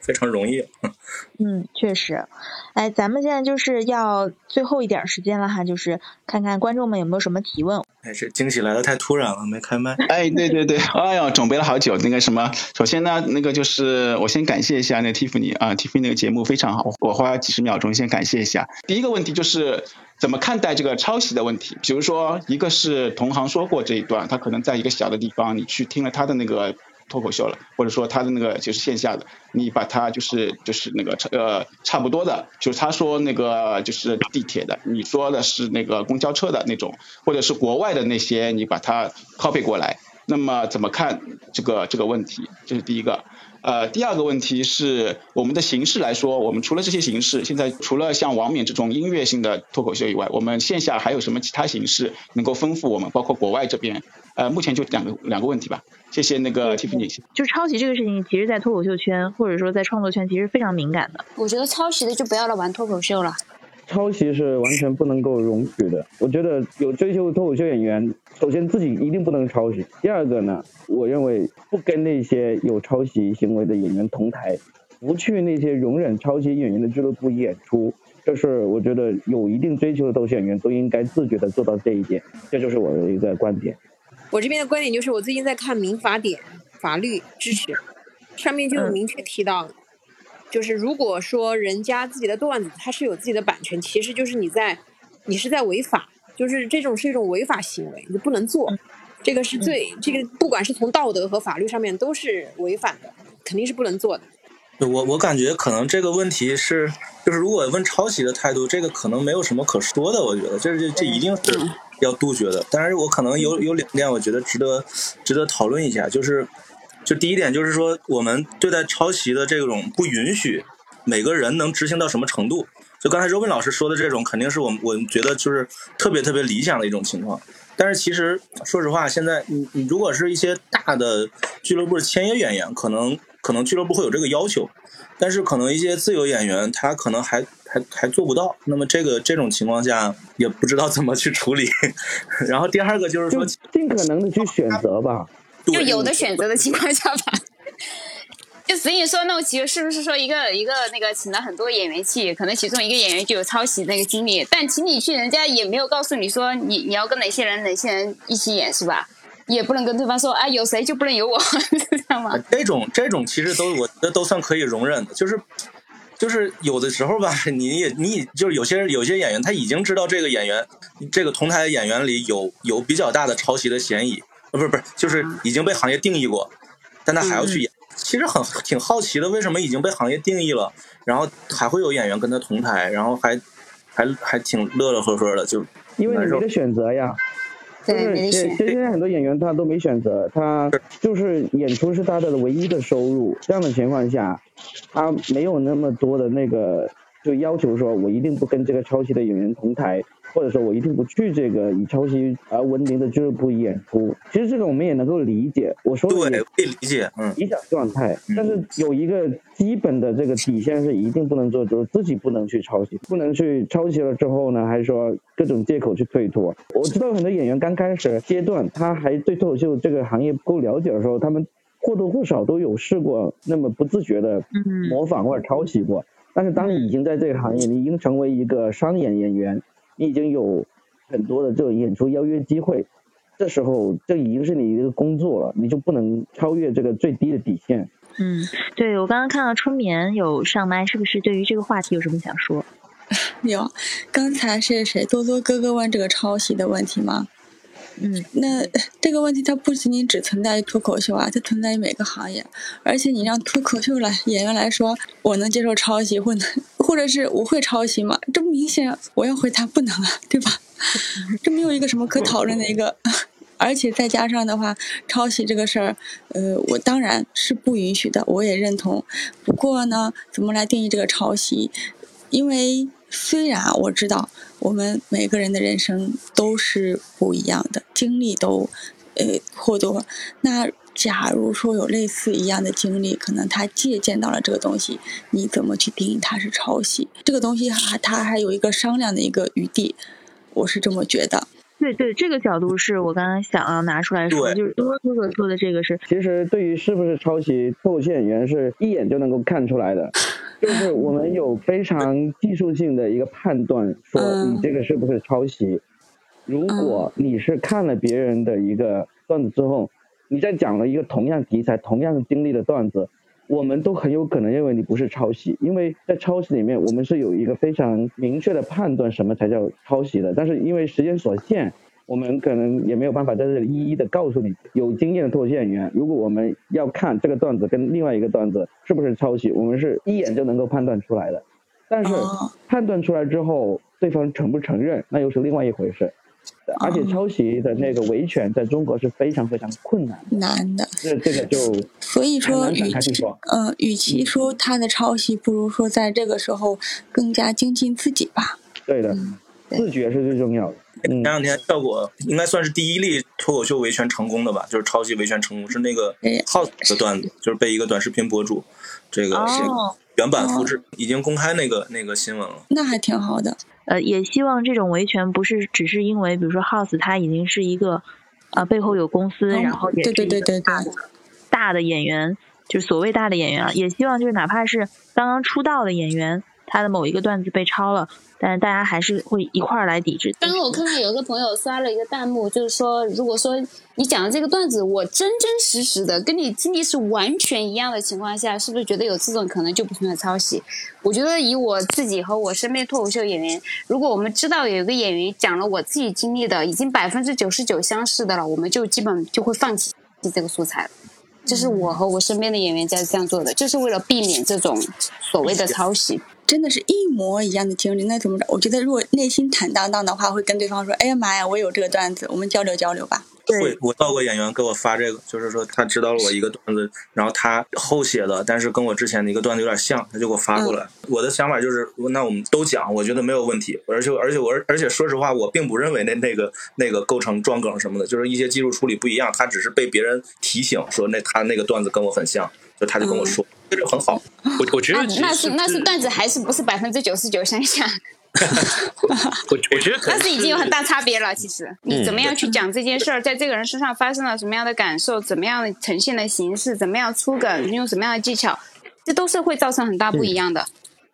非常容易，嗯，确实，哎，咱们现在就是要最后一点时间了哈，就是看看观众们有没有什么提问。哎，这惊喜来的太突然了，没开麦。哎，对对对，哎呦，准备了好久。那个什么，首先呢，那个就是我先感谢一下那 Tiffany 啊，Tiffany 那个节目非常好，我花几十秒钟先感谢一下。第一个问题就是怎么看待这个抄袭的问题？比如说，一个是同行说过这一段，他可能在一个小的地方，你去听了他的那个。脱口秀了，或者说他的那个就是线下的，你把它就是就是那个呃差不多的，就是他说那个就是地铁的，你说的是那个公交车的那种，或者是国外的那些，你把它 copy 过来，那么怎么看这个这个问题？这是第一个。呃，第二个问题是我们的形式来说，我们除了这些形式，现在除了像王冕这种音乐性的脱口秀以外，我们线下还有什么其他形式能够丰富我们？包括国外这边，呃，目前就两个两个问题吧。谢谢那个 Tiffany。就抄袭这个事情，其实，在脱口秀圈或者说在创作圈，其实非常敏感的。我觉得抄袭的就不要来玩脱口秀了。抄袭是完全不能够容许的。我觉得有追求脱口秀演员，首先自己一定不能抄袭。第二个呢，我认为不跟那些有抄袭行为的演员同台，不去那些容忍抄袭演员的俱乐部演出，这是我觉得有一定追求的脱口秀演员都应该自觉的做到这一点。这就是我的一个观点。我这边的观点就是，我最近在看民法典法律知识，上面就有明确提到。就是如果说人家自己的段子，它是有自己的版权，其实就是你在，你是在违法。就是这种是一种违法行为，你不能做，这个是最这个不管是从道德和法律上面都是违反的，肯定是不能做的。我我感觉可能这个问题是，就是如果问抄袭的态度，这个可能没有什么可说的，我觉得这这这一定是要杜绝的。但是我可能有有两点，我觉得值得值得讨论一下，就是就第一点就是说，我们对待抄袭的这种不允许，每个人能执行到什么程度？就刚才周斌老师说的这种，肯定是我们我们觉得就是特别特别理想的一种情况。但是其实说实话，现在你你如果是一些大的俱乐部的签约演员，可能。可能俱乐部会有这个要求，但是可能一些自由演员他可能还还还做不到。那么这个这种情况下也不知道怎么去处理。然后第二个就是说，尽可能的去选择吧，就有的选择的情况下吧。就所以说，那其实是不是说一个一个那个请了很多演员去，可能其中一个演员就有抄袭那个经历，但请你去，人家也没有告诉你说你你要跟哪些人哪些人一起演，是吧？也不能跟对方说，啊，有谁就不能有我，知道吗？这种这种其实都我觉得都算可以容忍的，就是就是有的时候吧，你也你就是有些有些演员他已经知道这个演员这个同台演员里有有比较大的抄袭的嫌疑，呃，不是不是，就是已经被行业定义过，但他还要去演，其实很挺好奇的，为什么已经被行业定义了，然后还会有演员跟他同台，然后还还还挺乐乐呵呵的，就因为你没得选择呀。就是现现在很多演员他都没选择，他就是演出是他的唯一的收入。这样的情况下，他没有那么多的那个就要求说，我一定不跟这个抄袭的演员同台。或者说我一定不去这个以抄袭而闻名的俱乐部演出，其实这个我们也能够理解。我说的可以理解，嗯，理想状态。但是有一个基本的这个底线是一定不能做，就是自己不能去抄袭，不能去抄袭了之后呢，还是说各种借口去推脱。我知道很多演员刚开始阶段，他还对脱口秀这个行业不够了解的时候，他们或多或少都有试过那么不自觉的模仿或者抄袭过。但是当你已经在这个行业，你已经成为一个商演演员。你已经有很多的这种演出邀约机会，这时候这已经是你一个工作了，你就不能超越这个最低的底线。嗯，对我刚刚看到春眠有上麦，是不是对于这个话题有什么想说？有，刚才是谁多多哥哥问这个抄袭的问题吗？嗯，那这个问题它不仅仅只存在于脱口秀啊，它存在于每个行业。而且你让脱口秀来演员来说，我能接受抄袭，或能，或者是我会抄袭吗？这明显我要回答不能啊，对吧？这没有一个什么可讨论的一个。而且再加上的话，抄袭这个事儿，呃，我当然是不允许的，我也认同。不过呢，怎么来定义这个抄袭？因为虽然我知道。我们每个人的人生都是不一样的，经历都，呃，或多。那假如说有类似一样的经历，可能他借鉴到了这个东西，你怎么去定义它是抄袭？这个东西还它还有一个商量的一个余地，我是这么觉得。对对，这个角度是我刚刚想要拿出来说，就是多多哥说的这个是。其实对于是不是抄袭，脱口秀演员是一眼就能够看出来的。就是我们有非常技术性的一个判断，说你这个是不是抄袭。如果你是看了别人的一个段子之后，你再讲了一个同样题材、同样经历的段子，我们都很有可能认为你不是抄袭，因为在抄袭里面，我们是有一个非常明确的判断什么才叫抄袭的。但是因为时间所限。我们可能也没有办法在这里一一的告诉你，有经验的脱口秀演员，如果我们要看这个段子跟另外一个段子是不是抄袭，我们是一眼就能够判断出来的。但是判断出来之后，对方承不承认，那又是另外一回事。而且抄袭的那个维权在中国是非常非常困难难的。这这个就所以说，与其嗯，与其说他的抄袭，不如说在这个时候更加精进自己吧。对的，自觉是最重要的。前两天效果应该算是第一例脱口秀维权成功的吧，就是抄袭维权成功，是那个 House 的段子，就是被一个短视频博主这个原版复制，已经公开那个那个新闻了。那还挺好的。呃，也希望这种维权不是只是因为，比如说 House 他已经是一个啊背后有公司，然后也是一个大的大的演员，就是所谓大的演员啊，也希望就是哪怕是刚刚出道的演员。他的某一个段子被抄了，但是大家还是会一块儿来抵制。刚刚我看到有个朋友刷了一个弹幕，就是说，如果说你讲的这个段子，我真真实实的跟你经历是完全一样的情况下，是不是觉得有这种可能就不存在抄袭？我觉得以我自己和我身边脱口秀演员，如果我们知道有一个演员讲了我自己经历的，已经百分之九十九相似的了，我们就基本就会放弃这个素材了。这是我和我身边的演员在这样做的，就是为了避免这种所谓的抄袭。真的是一模一样的经历，那怎么着？我觉得如果内心坦荡荡的话，会跟对方说：“哎呀妈呀，我有这个段子，我们交流交流吧。”会，我到过演员给我发这个，就是说他知道了我一个段子，然后他后写的，但是跟我之前的一个段子有点像，他就给我发过来。我的想法就是，那我们都讲，我觉得没有问题。而且而且我而且说实话，我并不认为那那个那个构成撞梗什么的，就是一些技术处理不一样，他只是被别人提醒说那他那个段子跟我很像，就他就跟我说，这就很好。我我觉得那是那是段子，还是不是百分之九十九相像？我我觉得但 是已经有很大差别了。其实你怎么样去讲这件事儿，在这个人身上发生了什么样的感受，怎么样呈现的形式，怎么样出梗，用什么样的技巧，这都是会造成很大不一样的。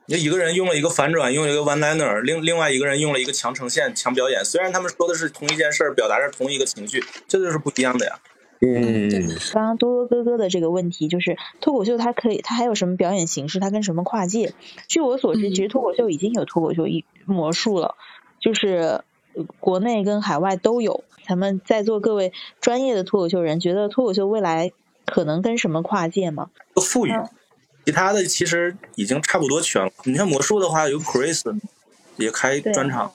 你一个人用了一个反转，用了一个 one liner，另另外一个人用了一个强呈现、强表演。虽然他们说的是同一件事儿，表达着同一个情绪，这就是不一样的呀。嗯，刚刚多多哥哥的这个问题就是脱口秀，它可以，它还有什么表演形式？它跟什么跨界？据我所知，其实脱口秀已经有脱口秀一魔术了，就是国内跟海外都有。咱们在座各位专业的脱口秀人，觉得脱口秀未来可能跟什么跨界吗？富裕，其他的其实已经差不多全了。你看魔术的话，有 Chris 也开专场，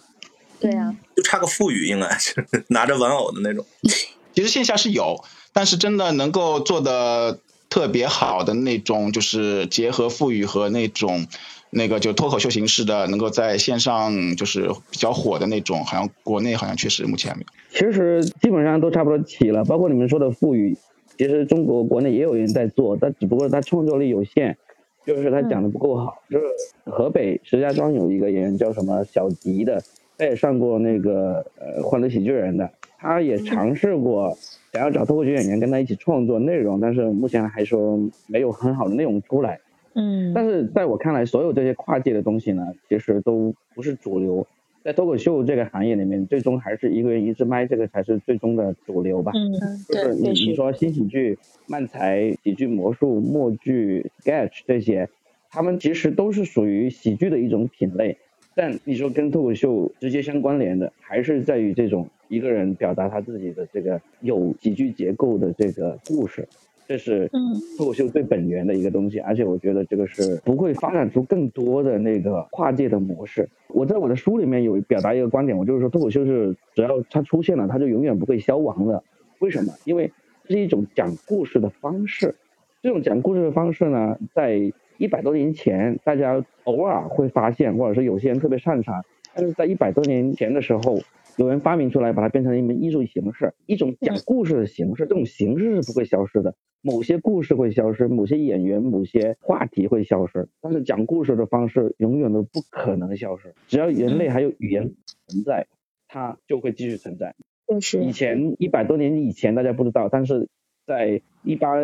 对呀，就差个富裕，应该是 拿着玩偶的那种。其实线下是有，但是真的能够做的特别好的那种，就是结合富裕和那种那个就脱口秀形式的，能够在线上就是比较火的那种，好像国内好像确实目前没有。其实基本上都差不多齐了，包括你们说的富裕，其实中国国内也有人在做，但只不过他创作力有限，就是他讲的不够好。就是河北石家庄有一个演员叫什么小迪的，他也上过那个呃欢乐喜剧人的。他也尝试过想要找脱口秀演员跟他一起创作内容，但是目前还说没有很好的内容出来。嗯，但是在我看来，所有这些跨界的东西呢，其实都不是主流。在脱口秀这个行业里面，最终还是一个人一支麦，这个才是最终的主流吧。嗯，就是你你说新喜剧、漫才、喜剧魔术、默剧、sketch 这些，他们其实都是属于喜剧的一种品类。但你说跟脱口秀直接相关联的，还是在于这种一个人表达他自己的这个有喜剧结构的这个故事，这是脱口秀最本源的一个东西。而且我觉得这个是不会发展出更多的那个跨界的模式。我在我的书里面有表达一个观点，我就是说脱口秀是只要它出现了，它就永远不会消亡的。为什么？因为这是一种讲故事的方式。这种讲故事的方式呢，在一百多年前，大家偶尔会发现，或者是有些人特别擅长，但是在一百多年前的时候，有人发明出来，把它变成一门艺术形式，一种讲故事的形式。这种形式是不会消失的，某些故事会消失，某些演员、某些话题会消失，但是讲故事的方式永远都不可能消失。只要人类还有语言存在，它就会继续存在。就是以前一百多年以前大家不知道，但是在一八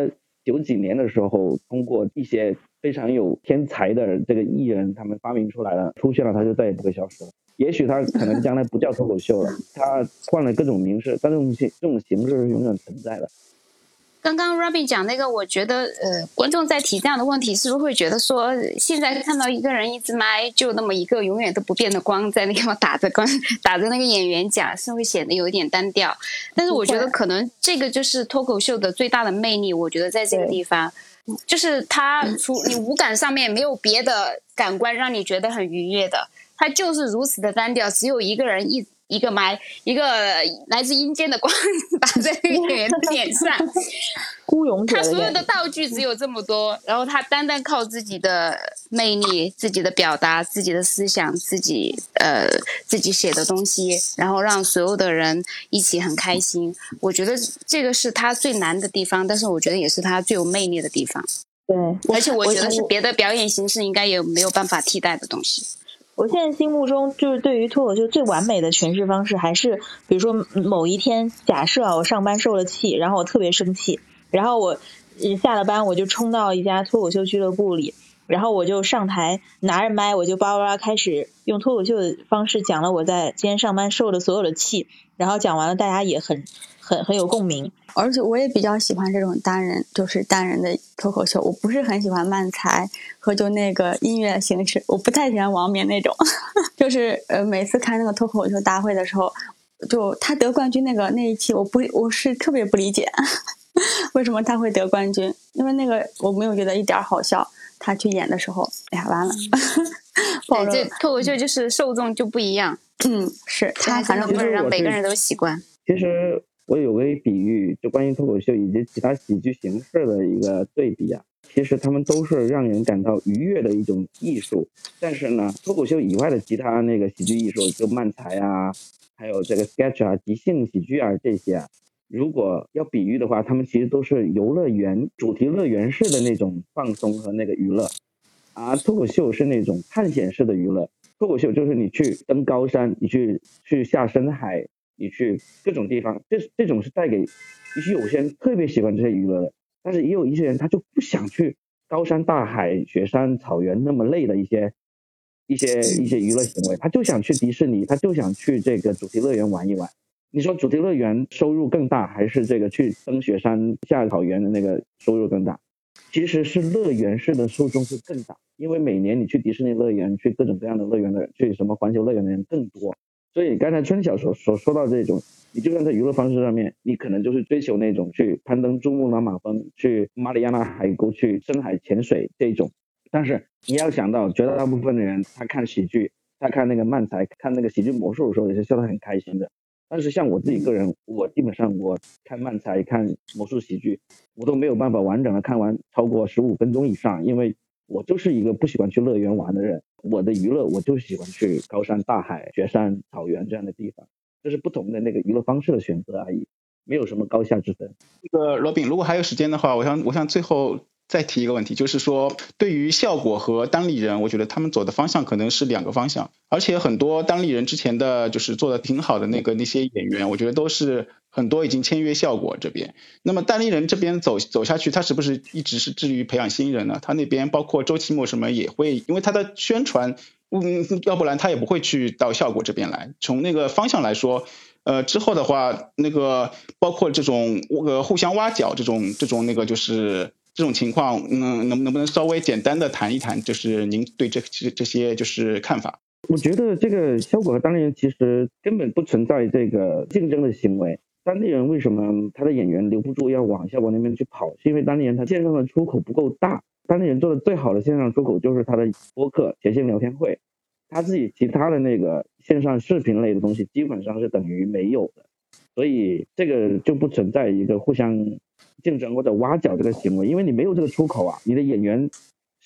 九几年的时候，通过一些非常有天才的这个艺人，他们发明出来了，出现了，他就再也不会消失了。也许他可能将来不叫脱口秀了，他换了各种名式，但这种形这种形式是永远存在的。刚刚 Robin 讲那个，我觉得呃，观众在提这样的问题，是不是会觉得说，现在看到一个人一支麦，就那么一个永远都不变的光在那个地 方打着光，打着那个演员讲，是会显得有一点单调。但是我觉得可能这个就是脱口秀的最大的魅力，我觉得在这个地方，就是它除你五感上面没有别的感官让你觉得很愉悦的，它就是如此的单调，只有一个人一。一个麦，一个来自阴间的光打在那个演员的脸上，孤勇者。他所有的道具只有这么多，然后他单单靠自己的魅力、自己的表达、自己的思想、自己呃自己写的东西，然后让所有的人一起很开心。我觉得这个是他最难的地方，但是我觉得也是他最有魅力的地方。对，而且我觉得是别的表演形式应该也没有办法替代的东西。我现在心目中就是对于脱口秀最完美的诠释方式，还是比如说某一天，假设啊，我上班受了气，然后我特别生气，然后我下了班我就冲到一家脱口秀俱乐部里，然后我就上台拿着麦，我就叭叭叭开始用脱口秀的方式讲了我在今天上班受的所有的气，然后讲完了，大家也很很很有共鸣。而且我也比较喜欢这种单人，就是单人的脱口秀。我不是很喜欢慢才和就那个音乐形式，我不太喜欢王冕那种。就是呃，每次看那个脱口秀大会的时候，就他得冠军那个那一期，我不我是特别不理解，为什么他会得冠军？因为那个我没有觉得一点好笑。他去演的时候，哎呀，完了。对，这脱口秀就是受众就不一样。嗯，是他反正不能让每个人都习惯。其实。我有个比喻，就关于脱口秀以及其他喜剧形式的一个对比啊，其实他们都是让人感到愉悦的一种艺术。但是呢，脱口秀以外的其他那个喜剧艺术，就慢才啊，还有这个 sketch 啊、即兴喜剧啊这些啊，如果要比喻的话，他们其实都是游乐园主题乐园式的那种放松和那个娱乐，而脱口秀是那种探险式的娱乐。脱口秀就是你去登高山，你去去下深海。你去各种地方，这这种是带给一些有些人特别喜欢这些娱乐的，但是也有一些人他就不想去高山大海、雪山草原那么累的一些一些一些娱乐行为，他就想去迪士尼，他就想去这个主题乐园玩一玩。你说主题乐园收入更大，还是这个去登雪山下草原的那个收入更大？其实是乐园式的受众是更大，因为每年你去迪士尼乐园、去各种各样的乐园的人，去什么环球乐园的人更多。所以刚才春晓所所说到这种，你就算在娱乐方式上面，你可能就是追求那种去攀登珠穆朗玛峰、去马里亚纳海沟、去深海潜水这种。但是你要想到，绝大部分的人他看喜剧，他看那个漫才、看那个喜剧魔术的时候，也是笑得很开心的。但是像我自己个人，我基本上我看漫才、看魔术喜剧，我都没有办法完整的看完超过十五分钟以上，因为。我就是一个不喜欢去乐园玩的人，我的娱乐我就喜欢去高山大海、雪山草原这样的地方，这是不同的那个娱乐方式的选择而已，没有什么高下之分。那个罗宾，如果还有时间的话，我想我想最后再提一个问题，就是说对于效果和单立人，我觉得他们走的方向可能是两个方向，而且很多单立人之前的就是做的挺好的那个那些演员，我觉得都是。很多已经签约效果这边，那么单立人这边走走下去，他是不是一直是致力于培养新人呢？他那边包括周奇墨什么也会，因为他的宣传，嗯，要不然他也不会去到效果这边来。从那个方向来说，呃，之后的话，那个包括这种呃互相挖角这种这种那个就是这种情况，嗯，能能不能稍微简单的谈一谈，就是您对这这这些就是看法？我觉得这个效果和单立人其实根本不存在这个竞争的行为。当地人为什么他的演员留不住要往效果那边去跑？是因为当地人他线上的出口不够大。当地人做的最好的线上出口就是他的播客、前线聊天会，他自己其他的那个线上视频类的东西基本上是等于没有的。所以这个就不存在一个互相竞争或者挖角这个行为，因为你没有这个出口啊。你的演员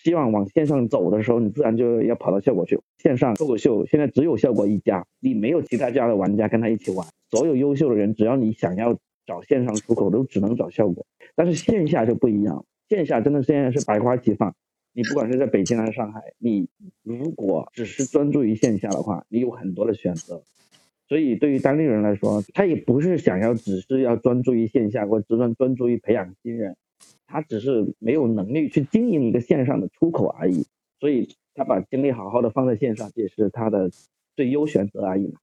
希望往线上走的时候，你自然就要跑到效果去。线上脱口秀现在只有效果一家，你没有其他家的玩家跟他一起玩。所有优秀的人，只要你想要找线上出口，都只能找效果。但是线下就不一样，线下真的现在是百花齐放。你不管是在北京还是上海，你如果只是专注于线下的话，你有很多的选择。所以对于当地人来说，他也不是想要只是要专注于线下，或只专专注于培养新人，他只是没有能力去经营一个线上的出口而已。所以他把精力好好的放在线上，这也是他的最优选择而已嘛。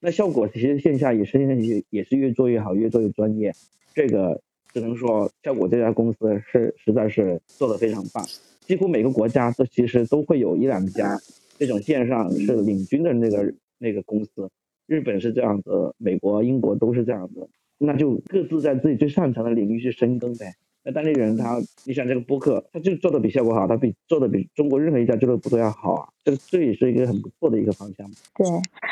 那效果其实线下也是也也是越做越好，越做越专业。这个只能说效果这家公司是实在是做的非常棒。几乎每个国家都其实都会有一两家这种线上是领军的那个那个公司。日本是这样子，美国、英国都是这样子。那就各自在自己最擅长的领域去深耕呗。那当地人他，你想这个播客，他就做的比效果好，他比做的比中国任何一家俱乐部都要好啊，这这也是一个很不错的一个方向。对，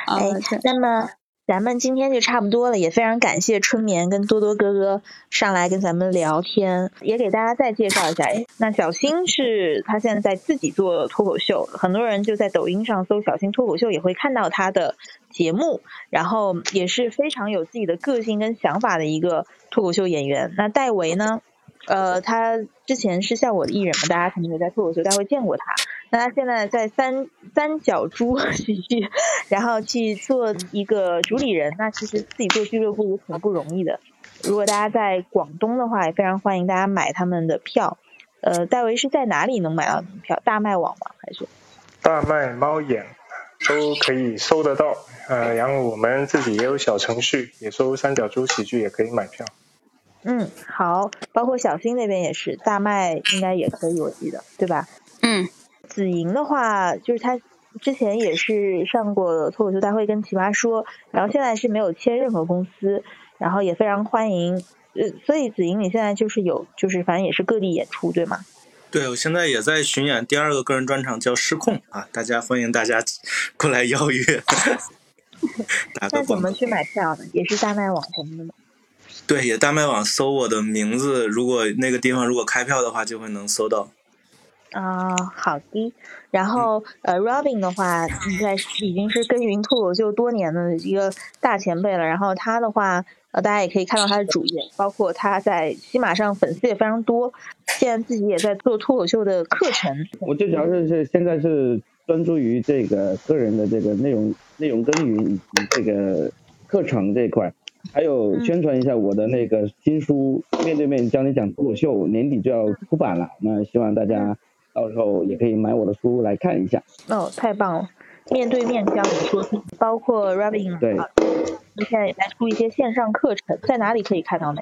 哎，那么咱们今天就差不多了，也非常感谢春眠跟多多哥哥上来跟咱们聊天，也给大家再介绍一下。哎，那小新是他现在在自己做脱口秀，很多人就在抖音上搜小新脱口秀也会看到他的节目，然后也是非常有自己的个性跟想法的一个脱口秀演员。那戴维呢？呃，他之前是效果的艺人嘛，大家肯定有在脱口秀大会见过他。那他现在在三三角猪 喜剧，然后去做一个主理人，那其实自己做俱乐部也挺不容易的。如果大家在广东的话，也非常欢迎大家买他们的票。呃，戴维是在哪里能买到门票？大麦网吗？还是？大麦、猫眼都可以搜得到。呃，然后我们自己也有小程序，也搜三角猪喜剧也可以买票。嗯，好，包括小新那边也是，大麦应该也可以，我记得，对吧？嗯。紫莹的话，就是他之前也是上过脱口秀大会跟奇葩说，然后现在是没有签任何公司，然后也非常欢迎。呃，所以紫莹你现在就是有，就是反正也是各地演出，对吗？对，我现在也在巡演第二个个人专场，叫《失控》啊，大家欢迎大家过来邀约。那怎么去买票呢？也是大麦网红的吗？对，也大麦网搜我的名字，如果那个地方如果开票的话，就会能搜到。啊，好的。然后呃，Robin 的话，现在已经是耕耘脱口秀多年的一个大前辈了。然后他的话，呃，大家也可以看到他的主页，包括他在喜马上粉丝也非常多。现在自己也在做脱口秀的课程。我最主要是是现在是专注于这个个人的这个内容内容耕耘以及这个课程这一块，还有宣传一下我的那个新书《面对面教你讲脱口秀》，年底就要出版了。那希望大家。到时候也可以买我的书来看一下。哦，太棒了！面对面教你说，包括 Robin 对，现在也在出一些线上课程，在哪里可以看到呢？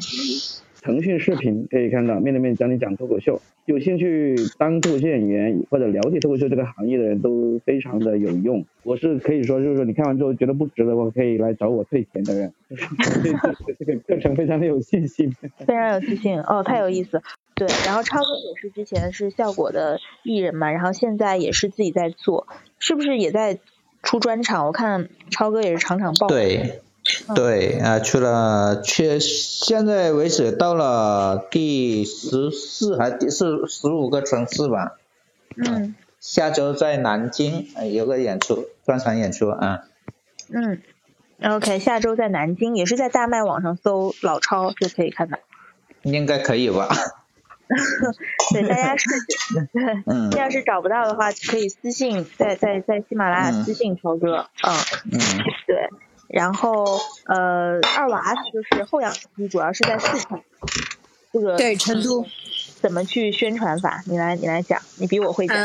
腾讯视频可以看到，面对面教你讲脱口秀。有兴趣当脱口秀演员或者了解脱口秀这个行业的人都非常的有用。我是可以说，就是说你看完之后觉得不值得，我可以来找我退钱的人。对这个课程非常的有信心。非常有自信哦，太有意思。对，然后超哥也是之前是效果的艺人嘛，然后现在也是自己在做，是不是也在出专场？我看超哥也是场场爆。对，对啊，去了，去现在为止到了第十四还第四十五个城市吧。嗯。下周在南京有个演出，专场演出啊。嗯，OK，下周在南京，也是在大麦网上搜老超就可以看到。应该可以吧。对，大家是，对，要是找不到的话，可以私信，在在在喜马拉雅私信超哥，嗯，对，然后呃，二娃就是后阳喜主要是在四川，这个对成都，怎么去宣传法？你来你来讲，你比我会讲。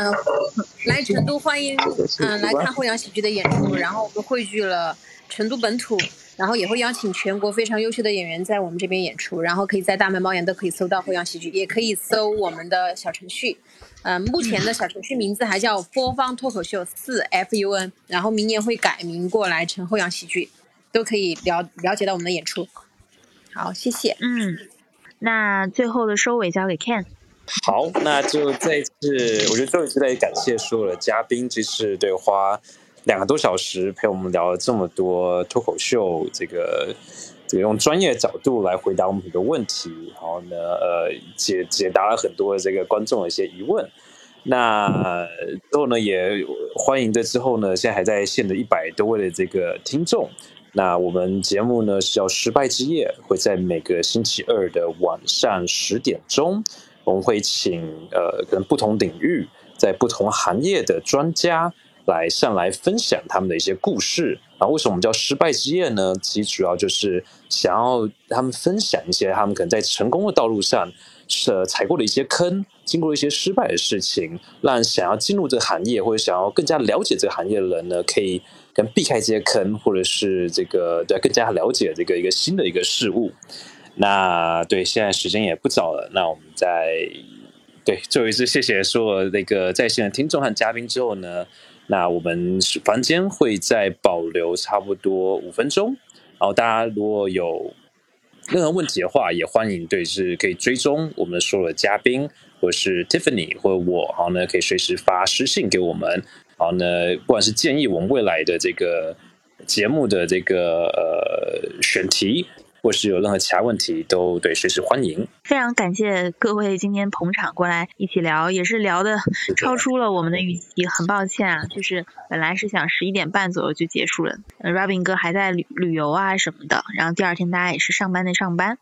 来成都欢迎，嗯，来看后阳喜剧的演出，然后我们汇聚了成都本土。然后也会邀请全国非常优秀的演员在我们这边演出，然后可以在大麦猫眼都可以搜到后阳喜剧，也可以搜我们的小程序。嗯，目前的小程序名字还叫播方脱口秀四 F U N，然后明年会改名过来成后阳喜剧，都可以了了解到我们的演出。好，谢谢。嗯，那最后的收尾交给 Ken。好，那就这次我觉得最后一次再感谢所有的嘉宾，这次对花。两个多小时陪我们聊了这么多脱口秀，这个这个用专业角度来回答我们很多问题，然后呢，呃，解解答了很多这个观众的一些疑问。那之后呢，也欢迎的之后呢，现在还在线的一百多位的这个听众。那我们节目呢是叫《失败之夜》，会在每个星期二的晚上十点钟，我们会请呃跟不同领域在不同行业的专家。来上来分享他们的一些故事啊？为什么我们叫失败之夜呢？其实主要就是想要他们分享一些他们可能在成功的道路上是踩过的一些坑，经过一些失败的事情，让想要进入这个行业或者想要更加了解这个行业的人呢，可以跟避开这些坑，或者是这个对更加了解这个一个新的一个事物。那对，现在时间也不早了，那我们在对最后一次谢谢所有那个在线的听众和嘉宾之后呢？那我们房间会再保留差不多五分钟，然后大家如果有任何问题的话，也欢迎对是可以追踪我们所有的嘉宾，或是 Tiffany 或者我，然后呢可以随时发私信给我们，然后呢不管是建议我们未来的这个节目的这个呃选题。或是有任何其他问题，都对随时欢迎。非常感谢各位今天捧场过来一起聊，也是聊的超出了我们的预期，很抱歉啊。就是本来是想十一点半左右就结束了，Robin 哥还在旅旅游啊什么的，然后第二天大家也是上班的上班。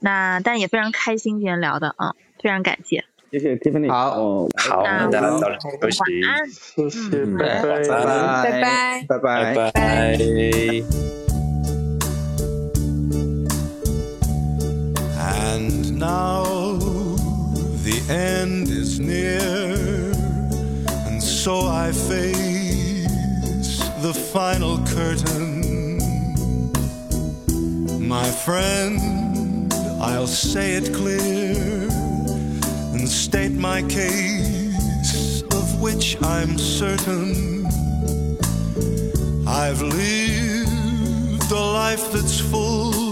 那但也非常开心今天聊的啊，非常感谢。谢谢 Tiffany。好，好，大家早点休息。晚安，谢谢，拜拜，拜拜，拜拜，拜拜。And now the end is near, and so I face the final curtain. My friend, I'll say it clear and state my case, of which I'm certain. I've lived a life that's full,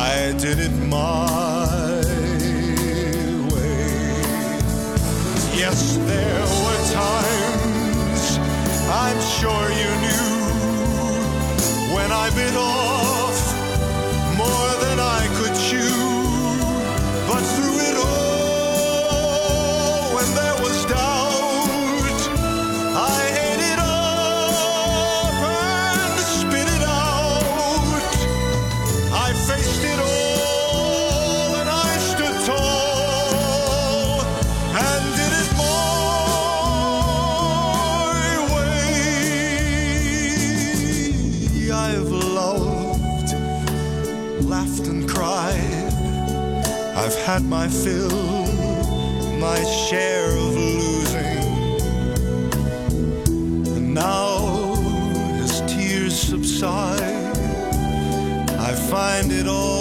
I did it my way. Yes, there were times I'm sure you knew when I bit off I've had my fill, my share of losing. And now, as tears subside, I find it all